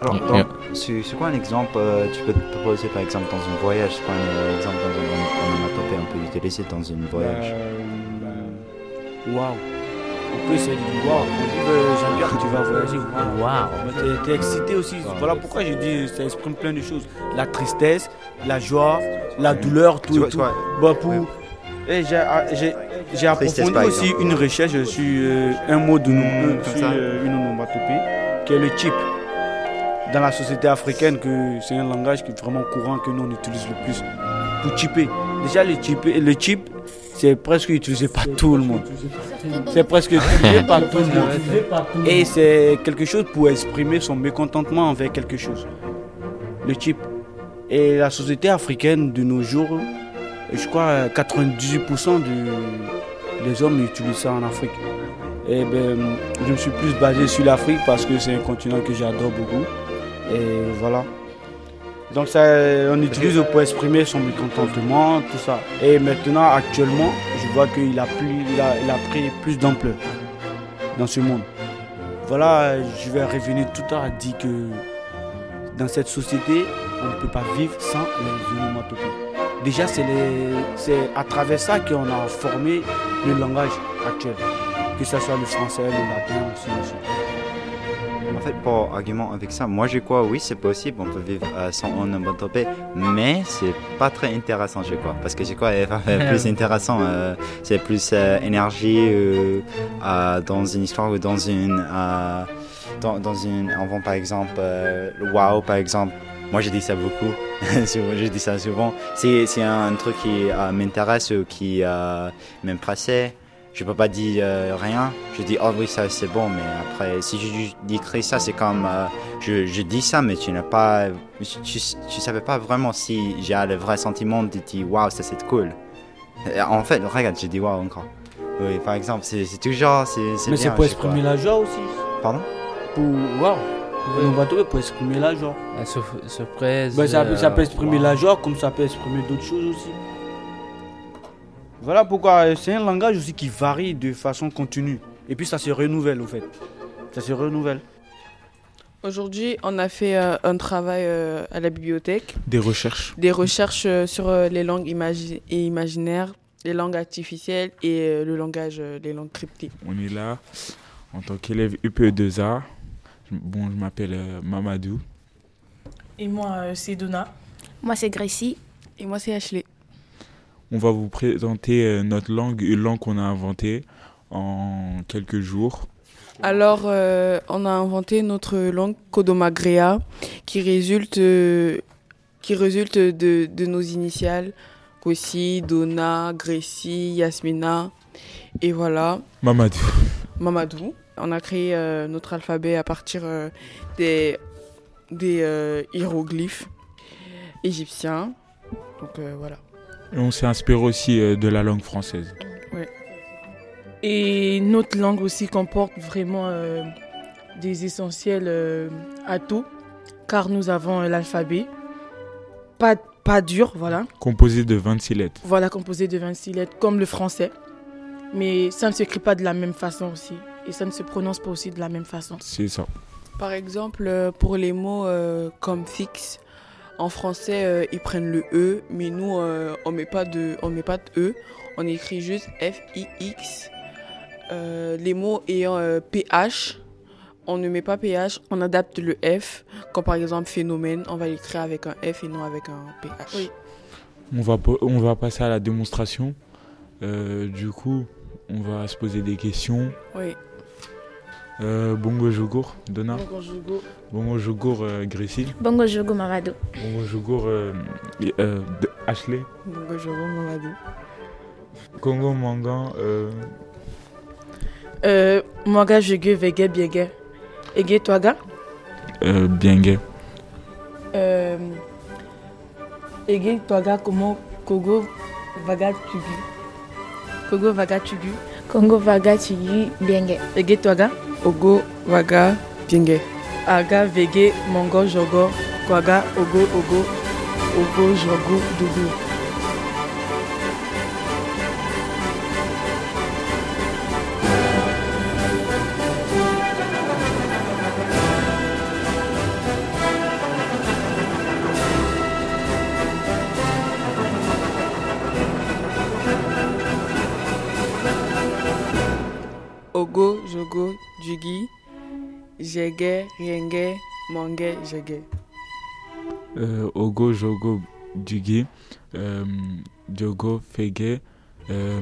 Alors, donc. C'est quoi un exemple euh, Tu peux te proposer par exemple dans un voyage? C'est quoi un exemple dans un onomatopée on peut utiliser dans un voyage? Euh, ben, Waouh On peut essayer de dire waouh. Euh, Jean-Pierre, tu vas voyager, waouh. Waouh. Mais t'es- excité aussi. Voilà pourquoi j'ai dit ça exprime plein de choses. La tristesse, la joie, la douleur, tout Tu et vois- tout. Bah, pour- Et j'ai ah, approfondi aussi une recherche sur euh, un mot de nom- comme sur ça. euh, une onomatopée qui est le chip. Dans la société africaine, que c'est un langage qui est vraiment courant que nous on utilise le plus pour chipper. Déjà le chip, le chip c'est presque utilisé par tout le monde. C'est presque utilisé par tout le monde. Et c'est quelque chose pour exprimer son mécontentement envers quelque chose. Le chip. Et la société africaine de nos jours, je crois euh, 98% du- des hommes utilisent ça en Afrique. Et ben, je me suis plus basé sur l'Afrique parce que c'est un continent que j'adore beaucoup. Et voilà. Donc ça, on utilise pour exprimer son mécontentement, tout ça. Et maintenant, actuellement, je vois qu'il a, il a, pris plus d'ampleur dans ce monde. Voilà, je vais revenir tout à l'heure dire que dans cette société, on ne peut pas vivre sans les onomatopées. Déjà, c'est à travers ça qu'on a formé le langage actuel, que ce soit le français, le latin aussi. En fait, pour argument avec ça, moi je crois oui c'est possible, on peut vivre euh, sans onomatopée, mais c'est pas très intéressant je crois, parce que je crois que c'est plus intéressant, euh, c'est plus euh, énergie euh, euh, dans une histoire ou dans une, euh, dans, dans une, par exemple euh, wow par exemple. Moi, je dis ça beaucoup. Je dis ça souvent. C'est un truc qui euh, m'intéresse ou qui euh, m'impresse. Je peux pas dire euh, rien. Je dis, oh oui, ça c'est bon, mais après, si je décris ça, c'est comme. euh, je, je dis ça, mais tu n'as pas. Tu, tu, savais pas vraiment si j'ai le vrai sentiment de dire, waouh, ça c'est cool. Et En fait, regarde, je dis waouh encore. Oui, par exemple, c'est c'est toujours. c'est- Mais bien, c'est pour exprimer la joie aussi. Pardon? Pour. Waouh Onomatopée pour exprimer la joie. La sur- surprise. Ben, ça, peut- ça peut euh, exprimer wow. la joie comme ça peut exprimer d'autres choses aussi. Voilà pourquoi euh, c'est un langage aussi qui varie de façon continue. Et puis ça se renouvelle au fait. Ça se renouvelle. Aujourd'hui, on a fait euh, un travail euh, à la bibliothèque. Des recherches. Des recherches euh, sur euh, les langues imagi- et imaginaires, les langues artificielles et euh, le langage, euh, les langues cryptées. On est là en tant qu'élève UPE2A. Bon, je m'appelle euh, Mamadou. Et moi, euh, c'est Donna. Moi, c'est Gracie. Et moi, c'est Ashley. On va vous présenter euh, notre langue, une langue qu'on a inventée en quelques jours. Alors, euh, on a inventé notre langue Kodomagrea qui résulte, euh, qui résulte de, de nos initiales Kossi, Donna, Gracie, Yasmina. Et voilà. Mamadou. Mamadou. On a créé euh, notre alphabet à partir des, des hiéroglyphes égyptiens. Donc voilà. On s'est inspiré aussi euh, de la langue française. Et notre langue aussi comporte vraiment euh, des essentiels euh, à tout, car nous avons euh, l'alphabet. Pas, pas dur, voilà. Composé de 26 lettres. Voilà, composé de 26 lettres, comme le français. Mais ça ne s'écrit pas de la même façon aussi. Et ça ne se prononce pas aussi de la même façon. C'est ça. Par exemple, pour les mots euh, comme fixe, en français, euh, ils prennent le E, mais nous, euh, on met pas de, on met pas de E, on écrit juste F I X. Euh, les mots ayant euh, PH, on ne met pas PH, on adapte le F. Comme par exemple phénomène, on va l'écrire avec un F et non avec un PH. On va, on va passer à la démonstration. Euh, du coup, on va se poser des questions. Oui. Euh, bongo Jogour, Donna. Bongo Jogour. Bongo euh. Bongo Jogo Marado. Bongo Jogour, euh, euh, de- Ashley. Bongo Jogo Mamadou. Congo Mangan, euh, Euh, Mwaga Jege Vege Biege. Ege Toaga. euh, Biengue. Euh, Ege Toaga Komo Kogo Vaga Tugu. Kogo Vaga Tugu. Congo Vaga Tugu Bienge. Ege Toaga. Ogo Vaga Bienge. Aga Vege Mongo Jogo. Kwaga Ogo Ogo. Ogo Jogo Dugu. Ogo Jogo Jugi. Jege Rienge Mange Jege. euh, Ogo Jogo Dugi. Euh, Diogo Fege. Euh,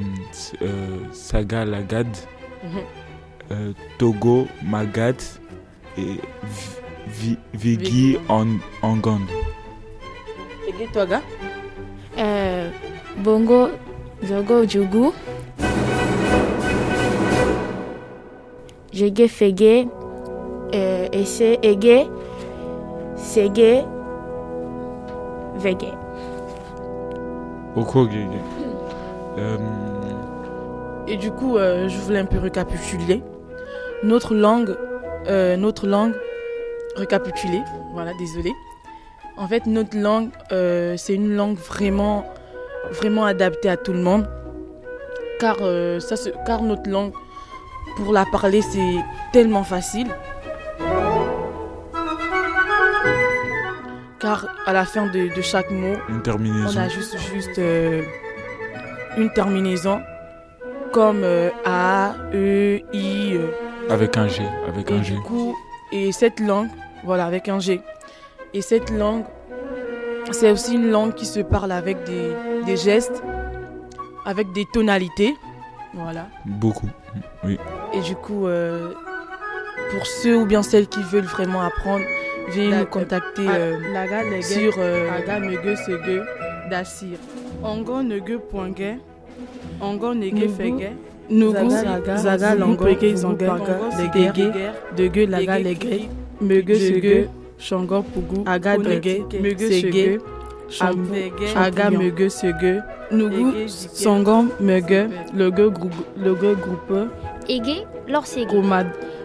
euh, Saga Lagad. Mhm. euh, Togo Magad. Et Vi- Vigi en Angan. Ege Toaga. Euh, Bongo Jogo Jugu. Jege Fege. Euh, Esse Ege. Sege. Vege. Oko Gege. Euh, Et du coup, euh, je voulais un peu récapituler. Notre langue, euh, notre langue, récapituler, voilà, désolé. En fait, notre langue, euh, c'est une langue vraiment, vraiment adaptée à tout le monde. Car, euh, ça, se- car notre langue, pour la parler, c'est tellement facile. Car à la fin de, de chaque mot, Une terminaison. on a juste, juste euh, une terminaison comme euh, A, E, I. euh. Avec un G. Avec et un du G. coup, et cette langue, voilà, avec un G. Et cette langue, c'est aussi une langue qui se parle avec des, des gestes, avec des tonalités. Voilà. Beaucoup. Oui. Et du coup, euh, pour ceux ou bien celles qui veulent vraiment apprendre, veuillez La- nous contacter Ah, euh, lege, sur euh, aga mege sege dasir. Ongo nege poinge, ongo nege Nugu, fege, nugu zaga, longo pege, pugu, zonge, paga, dege, dege, laga legre, mege sege, shongo pugu, aga dege, mege sege, aga mege sege, nugu songo mege, logo groupe, Ege Lorsege. Goma.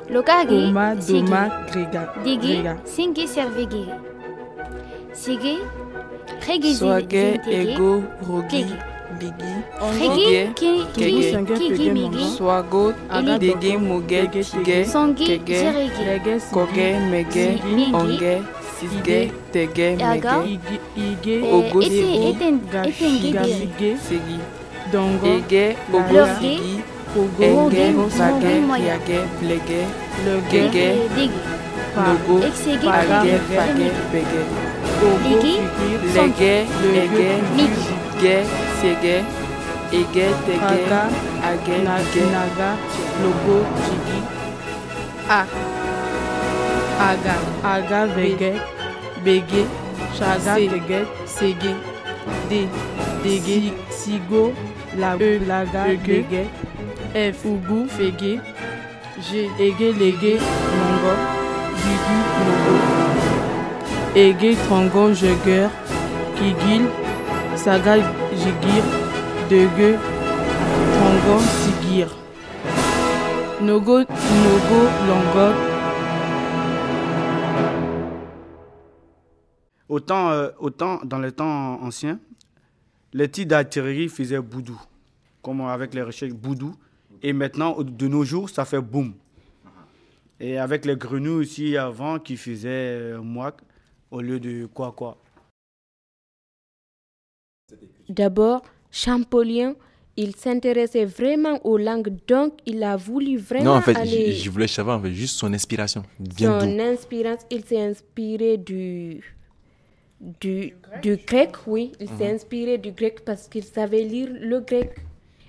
Doma, Grega. Dege. Singe Servege. Sege Rege. Ego Rogi. Bigi Migi. Swago Dege Moge Tige Songe Kege. Koge Mege. Onge Sige Tege. Mege. Ige, Ogo Sigi Sigi Dongo, Ege Ogo Sigi Moge Moya. Yage Blege Gege. Nogo Kege. Fage Bege Ogo, Lege Ege. Ge Sege. Ege Tege Age Na- Ge Naga, Logo, Jigi, A, Aga, Aga, Vege, Bege, Shaga, Tege, Sege, D, Dege, Sigo, Lago, Laga, Bege, F, Ugu, Fege, G, Ege, Lege, Mongo, Jigi, Mogo, Ege, Trongo, Jeger, Kigil, Saga, Jigir, Dege, Tongo, Sigir. Nogo, Nogo, Longo, autant, euh, autant dans les temps anciens, les titres d'artillerie faisaient boudou, comme avec les recherches boudou. Et maintenant, de nos jours, ça fait boum. Et avec les grenouilles aussi avant qui faisaient euh, mouak au lieu de quoi quoi. D'abord, Champollion, il s'intéressait vraiment aux langues, donc il a voulu vraiment. Non, en fait, aller... je, je voulais savoir en fait, juste son inspiration. Bien son inspiration, il s'est inspiré du, du, du grec, oui. Il s'est Mhm. inspiré du grec parce qu'il savait lire le grec.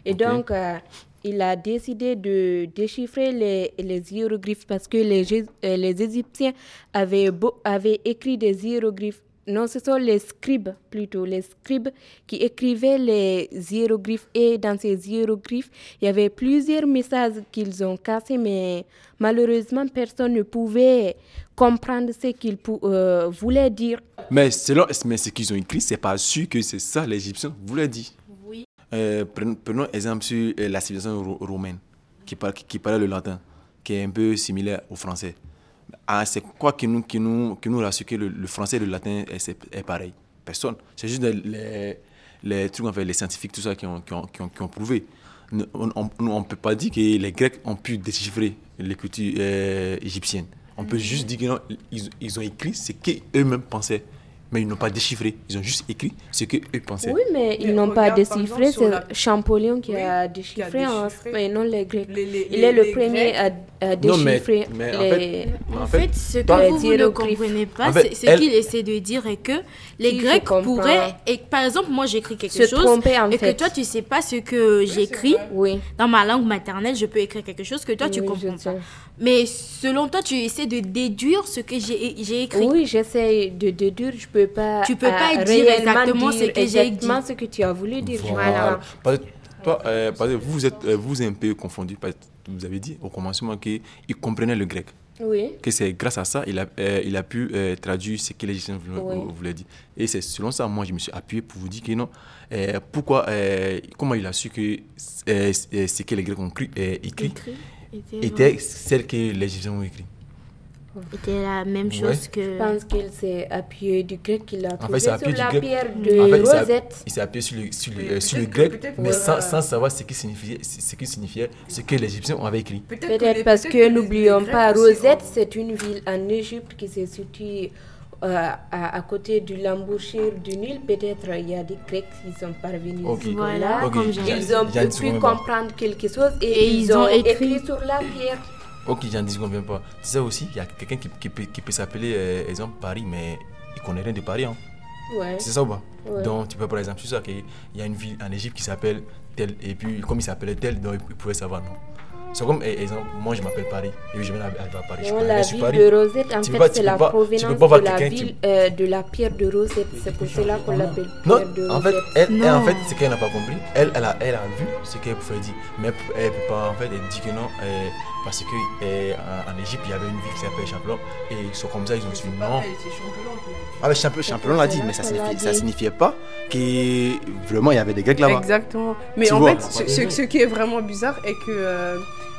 Et donc, euh, il a décidé de déchiffrer les, les hiéroglyphes parce que les, euh, les Égyptiens avaient, beau- avaient écrit des hiéroglyphes. Non, ce sont les scribes plutôt, les scribes qui écrivaient les hiéroglyphes. Et dans ces hiéroglyphes, il y avait plusieurs messages qu'ils ont cassés, mais malheureusement, personne ne pouvait comprendre ce qu'ils euh, voulaient dire. Mais, selon, mais ce qu'ils ont écrit, c'est pas sûr que c'est ça les Égyptiens voulaient dire. Oui. Euh, prenons, prenons exemple sur euh, la civilisation ro- romaine, qui, qui parlait le latin, qui est un peu similaire au français. Ah, c'est quoi qui nous, qui nous, qui nous rassure que le, le français et le latin est, pareil? Personne. C'est juste les, trucs, en fait, les scientifiques, tout ça, qui ont, qui ont, qui ont, qui ont prouvé. On ne peut pas dire que les Grecs ont pu déchiffrer l'écriture euh, égyptienne. On peut juste dire qu'ils ils ont écrit ce qu'eux-mêmes pensaient. Mais ils n'ont pas déchiffré. Ils ont juste écrit ce qu'eux pensaient. Oui, mais ils n'ont pas déchiffré. C'est Champollion qui a déchiffré, en- déchiffré. mais non les Grecs. les- il est le premier à, à Non, mais- déchiffrer mais en les. fait- En fait, ce que vous, vous ne comprenez pas, En fait, c'est ce elle- qu'il essaie de dire est que les Grecs pourraient, et par exemple, moi j'écris quelque Se chose, tromper, en et fait. que toi tu sais pas ce que j'écris, oui. dans ma langue maternelle, je peux écrire quelque chose que toi tu comprends pas. Mais selon toi, tu essaies de déduire ce que j'ai j'ai écrit? Oui, j'essaie de déduire. Je peux pas. Tu peux euh, pas dire exactement ce que j'ai exactement ce que tu as voulu dire. Voilà. que toi, euh, vous, vous êtes, euh, vous êtes un peu confondu. Parce que vous avez dit au commencement qu'il comprenait le grec. Oui. Que c'est grâce à ça il a, euh, il a pu euh, traduire ce que les Égyptiens voulaient, Oui. voulaient dire. Et c'est selon ça, moi, je me suis appuyé pour vous dire que non. Euh, pourquoi, comment il a su que ce que les Grecs ont écrit, écrit Écrit était était celle que les Égyptiens ont écrit. C'était la même Ouais. chose que. Je pense qu'il s'est appuyé du grec qu'il a En trouvé fait, sur du la grec. pierre de En fait, Rosette. il s'est appuyé sur le, sur le, Mais euh, sur le peut-être grec, mais sans, sans savoir ce qui signifiait, ce qui signifiait, ce que les Égyptiens avaient écrit. Peut-être parce que, n'oublions pas, Rosette, c'est une ville en Égypte qui se situe euh, à, à côté de l'embouchure du Nil. Peut-être il y a des Grecs qui sont parvenus Ok. jusque Voilà, comme Ils ont pu comprendre quelque chose et, Et ils, ils ont, ont écrit, écrit. sur la pierre. Ok, j'en dis qu'on vient pas. Tu sais aussi, il y a quelqu'un qui, qui peut, s'appeler, euh, exemple, Paris, mais il connaît rien de Paris. Hein. Ouais. C'est ça ou pas? Ouais. Donc, tu peux par exemple, sur ça, qu'il y a une ville en Égypte qui s'appelle tel, et puis comme il s'appelait tel, donc il pouvait savoir, non? C'est comme, eh, exemple, moi je m'appelle Paris, et puis je viens à Paris. je connais la ville Paris. de Rosette, en Tu fait, c'est la pas- provenance de la qui- ville euh, de la pierre de Rosette. C'est pour cela qu'on l'appelle Non, pierre de en fait, elle, elle, en fait, ce qu'elle n'a pas compris, elle, elle a, elle a vu ce qu'elle pouvait dire, mais elle peut pas, en fait, elle dit que non, euh, parce que euh, en, Égypte, il y avait une ville qui s'appelle Champelon, et ils sont comme ça, ils ont su non. Ah, mais Champelon, Champelon l'a dit, mais ça, signifie, ça signifiait pas que vraiment il y avait des Grecs là-bas. Exactement. Mais Tu en fait, ce, ce- ce qui est vraiment bizarre est que euh,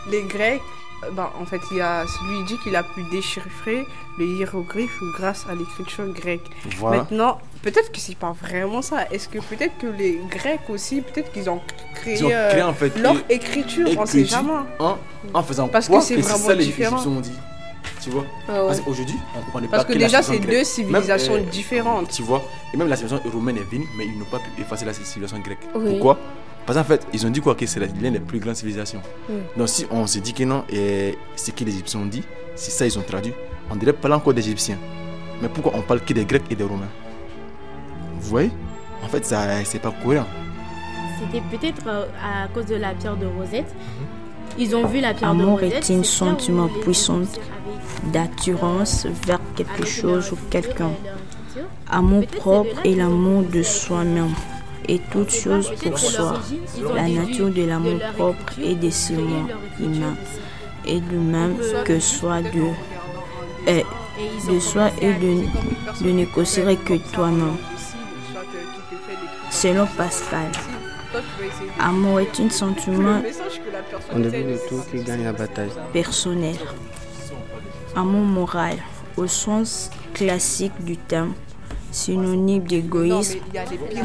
les Grecs, euh, ben, en fait, il y a, lui dit qu'il a pu déchiffrer le hiéroglyphe grâce à l'écriture grecque. Voilà. Maintenant, peut-être que c'est pas vraiment ça. Est-ce que peut-être que les Grecs aussi, peut-être qu'ils ont créé, Ils ont créé, en fait, leur écriture, on sait jamais. En, en faisant Parce que c'est vraiment ça différent. Ont dit. Tu vois Ah ouais. Parce qu'aujourd'hui, on Parce pas que la déjà, c'est deux civilisations Même, euh, différentes. Tu vois Et même la civilisation romaine est venue, mais ils n'ont pas pu effacer la civilisation grecque. Oui. Pourquoi? Parce qu'en fait, ils ont dit quoi Que c'est l'une des plus grandes civilisations. Mm. Donc si on se dit que non, et ce que les Égyptiens ont dit, c'est ça ils ont traduit, on dirait pas encore des Égyptiens. Mais pourquoi on parle que des Grecs et des Romains? Vous voyez? En fait, ça c'est pas cohérent. C'était peut-être euh, à cause de la pierre de Rosette. Ils ont vu la pierre de Amour Rosette. est un sentiment puissant d'attirance vers quelque chose ou quelqu'un? Amour propre de et l'amour de soi-même et toute chose pour soi. La nature de l'amour propre et des écriture humains est le même que soit de, et Et de soi et de, de ne considérer que toi-même. Selon Pascal, amour est un sentiment On qui gagne la bataille. personnel. Amour moral, au sens classique du terme, synonyme d'égoïsme,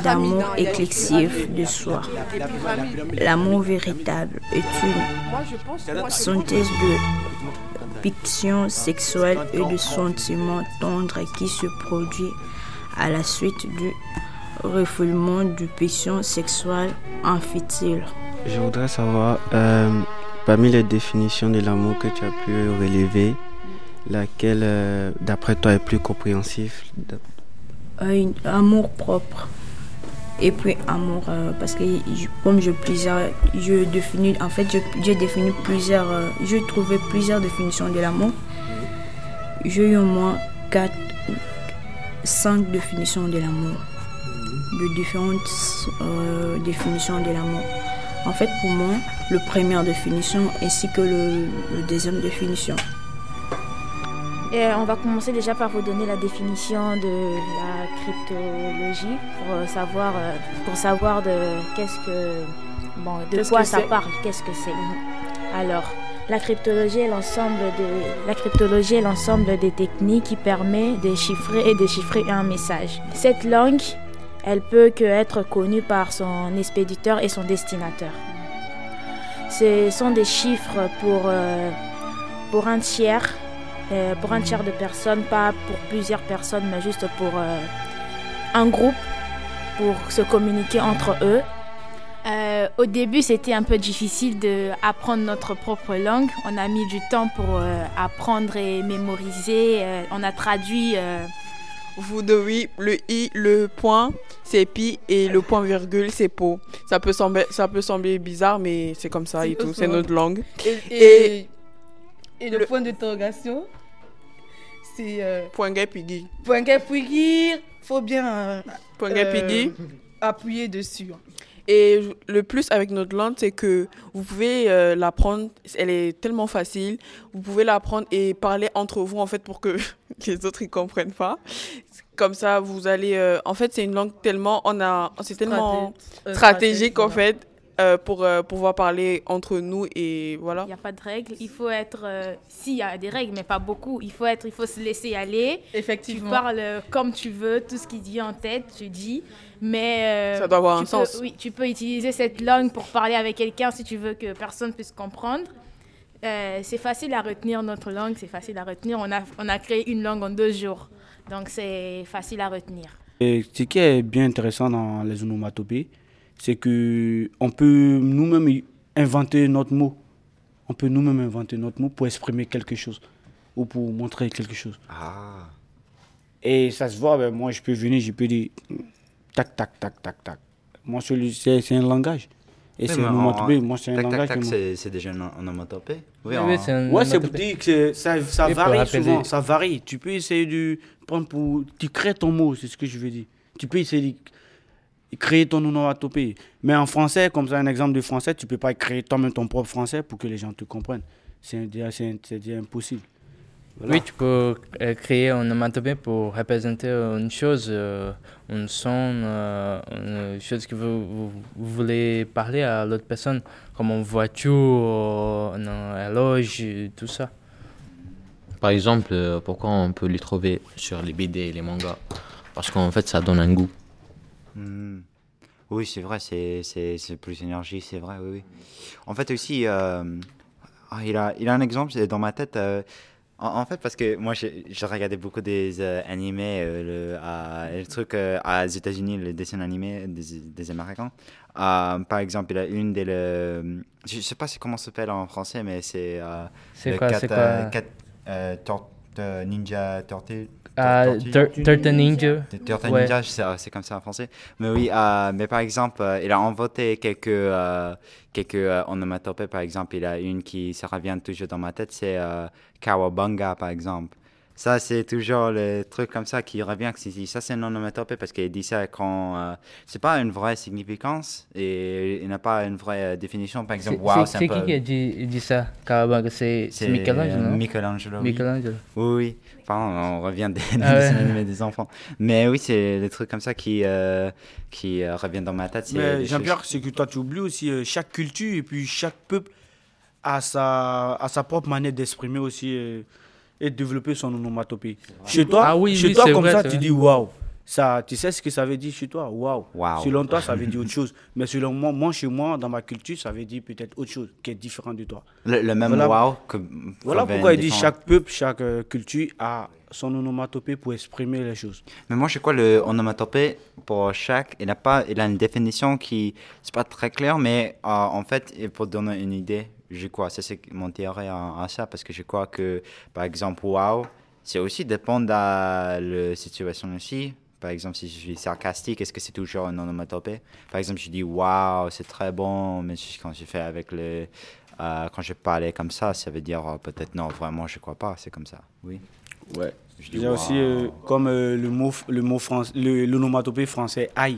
d'amour excessif de soi. L'amour véritable est une synthèse de fiction sexuelle et de sentiments tendres qui se produit à la suite du refoulement du passion sexuelle infantile. Je voudrais savoir, euh, parmi les définitions de l'amour que tu as pu relever, laquelle, euh, d'après toi, est plus compréhensif Un amour propre. Et puis amour, euh, parce que comme je plusieurs, je définis, en fait, j'ai défini plusieurs, euh, j'ai trouvé plusieurs définitions de l'amour. J'ai eu au moins quatre, cinq définitions de l'amour, de différentes euh, définitions de l'amour. En fait, pour moi, la première définition ainsi que le, le deuxième définition. Et on va commencer déjà par vous donner la définition de la cryptologie pour euh, savoir, euh, pour savoir de qu'est-ce que, bon, de quoi que ça parle, qu'est-ce que c'est. Alors, la cryptologie est l'ensemble de la cryptologie est l'ensemble des techniques qui permet de chiffrer et déchiffrer un message. Cette langue, elle peut que être connue par son expéditeur et son destinateur. Ce sont des chiffres pour, euh, pour un tiers, euh, pour un tiers de personnes, pas pour plusieurs personnes, mais juste pour euh, un groupe, pour se communiquer entre eux. Euh, au début, c'était un peu difficile d'apprendre notre propre langue. On a mis du temps pour euh, apprendre et mémoriser. Euh, on a traduit. euh, Vous devez le i, le point, c'est pi et le point virgule, c'est po. Ça peut sembler, ça peut sembler bizarre, mais c'est comme ça et tout. C'est notre langue. Et, et, et le, point d'interrogation, c'est. euh, gay puigir, faut bien. euh, piggy. Appuyer dessus. Et le plus avec notre langue, c'est que vous pouvez euh, l'apprendre, elle est tellement facile, vous pouvez l'apprendre et parler entre vous en fait pour que les autres ils comprennent pas. Comme ça, vous allez, euh, en fait, c'est une langue tellement, on a, c'est tellement Straté- euh, stratégique en fait euh, pour euh, pouvoir parler entre nous et voilà. Il n'y a pas de règles. Il faut être. euh, si, il y a des règles, mais pas beaucoup. Il faut être, il faut se laisser aller. Effectivement. Tu parles euh, comme tu veux, tout ce qui dit en tête, tu dis. Mais. euh, Ça doit avoir un peux- sens. Oui, tu peux utiliser cette langue pour parler avec quelqu'un si tu veux que personne puisse comprendre. Euh, c'est facile à retenir notre langue, c'est facile à retenir. On a, on a créé une langue en deux jours. Donc c'est facile à retenir. Et ce qui est bien intéressant dans les onomatopées, c'est que on peut nous-mêmes inventer notre mot. On peut nous-mêmes inventer notre mot pour exprimer quelque chose ou pour montrer quelque chose. Ah. Et ça se voit, ben, moi je peux venir, je peux dire tac, tac, tac, tac, tac. Moi, celui- c'est c'est un langage. Et Oui, c'est un onomatopée. Moi, c'est un tac, tac, langage. tac, moi- c'est c'est déjà un onomatopée. Oui, en- ouais, c'est pour dire que ça, ça Oui, varie rappeler. souvent, ça varie. Tu peux essayer de prendre pour... Tu crées ton mot, c'est ce que je veux dire. Tu peux essayer de créer ton onomatopée. Mais en français, comme ça, un exemple de français, tu peux pas créer toi-même ton propre français pour que les gens te comprennent. C'est déjà, c'est- c'est déjà impossible. Voilà. Oui, tu peux euh, créer un onomatopée pour représenter une chose, euh, un son, euh, une chose que vous, vous, vous voulez parler à l'autre personne, comme une voiture, euh, un horloge, tout ça. Par exemple, euh, pourquoi on peut les trouver sur les BD et les mangas? Parce qu'en fait, ça donne un goût. Hmm. Oui, c'est vrai, c'est plus énergie, c'est vrai, oui, oui. En fait aussi, euh, ah, il, a, il a un exemple dans ma tête. euh, en, en fait, parce que moi, j'ai regardé beaucoup des euh, animés, le, le truc aux États-Unis, les dessins animés des, des Américains. Par exemple, il a une des. Le, je sais pas comment ça s'appelle en français, mais c'est. C'est quoi, cat- c'est euh, quoi? cat- euh, tor- euh. Ah, Turtle Ninja. Turtle Ouais. Ninja, c'est comme ça en français. Mais oui, euh, mais par exemple, euh, il a inventé quelques, euh, quelques euh, onomatopées. Par exemple, il a une qui ça revient toujours dans ma tête, c'est euh, Kawabanga, par exemple. Ça, c'est toujours le truc comme ça qui revient. que Ça, c'est un onomatopée parce qu'il dit ça quand. euh, c'est pas une vraie significance et il n'a pas une vraie euh, définition. Par exemple, C'est- wow, c'est qui peu. qui a dit, dit ça? C'est c'est Michel-Ange, non? Michelangelo. oui. Michelangelo. Oui, oui. Enfin, on revient des, des Ah ouais. des enfants. Mais oui, c'est des trucs comme ça qui, euh, qui euh, reviennent dans ma tête. Jean-Pierre, c'est que toi, tu oublies aussi euh, chaque culture et puis chaque peuple a sa, a sa propre manière d'exprimer aussi euh, et développer son onomatopée. Chez toi, Ah oui, chez oui, toi comme vrai, ça, tu dis waouh. ça, tu sais ce que ça veut dire chez toi? Waouh. Selon toi, ça veut dire autre chose. Mais selon moi, moi, chez moi, dans ma culture, ça veut dire peut-être autre chose qui est différent de toi. Le, même voilà, wow que. Voilà pourquoi il dit chaque peuple, chaque euh, culture a son onomatopée pour exprimer les choses. Mais moi, je crois le onomatopée pour chaque, il a pas, il a une définition qui c'est pas très clair, mais euh, en fait, pour donner une idée, je crois, ça c'est mon théorie à, ça, parce que je crois que, par exemple, wow, c'est aussi dépendre de la situation aussi par exemple, si je suis sarcastique, est-ce que c'est toujours un onomatopée? Par exemple, je dis waouh, c'est très bon, mais quand je fais avec le. Euh, quand je parlais comme ça, ça veut dire euh, peut-être non, vraiment, je crois pas, c'est comme ça. Oui. Ouais. Il y a aussi euh, comme le mot, le mot français, l'onomatopée français aïe.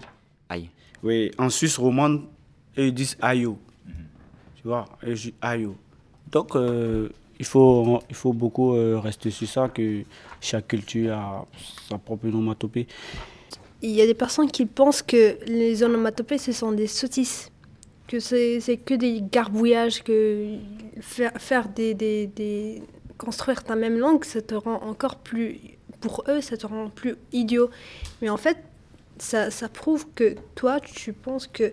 Aïe. Oui, en Suisse romande, ils disent aïe. Tu vois, aïe. Donc, il faut, il faut beaucoup euh, rester sur ça, que chaque culture a sa propre onomatopée. Il y a des personnes qui pensent que les onomatopées, ce sont des sottises, que c'est que des garbouillages, que faire, faire des, des, des, construire ta même langue, ça te rend encore plus, pour eux, ça te rend plus idiot. Mais en fait, ça, ça prouve que toi, tu penses que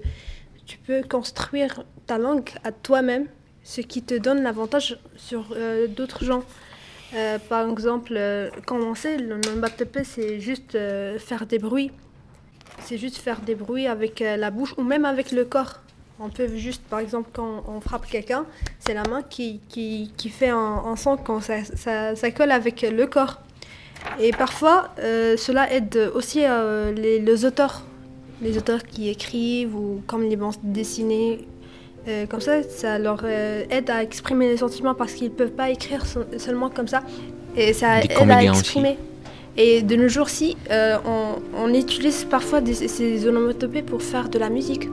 tu peux construire ta langue à toi-même ce qui te donne l'avantage sur euh, d'autres gens. Euh, par exemple, euh, quand on sait, le nombatopé, c'est juste faire des bruits. C'est juste faire des bruits avec la bouche ou même avec le corps. On peut juste, par exemple, quand on frappe quelqu'un, c'est la main qui, qui, qui fait un, son quand ça, ça, ça, colle avec le corps. Et parfois, cela aide aussi les, les, auteurs. Les auteurs qui écrivent ou comme les bandes dessinées euh, comme ça, ça leur euh, aide à exprimer les sentiments parce qu'ils ne peuvent pas écrire seulement comme ça. Et ça aide à exprimer. Et de nos jours-ci, euh, on, on, utilise parfois des, ces onomatopées pour faire de la musique.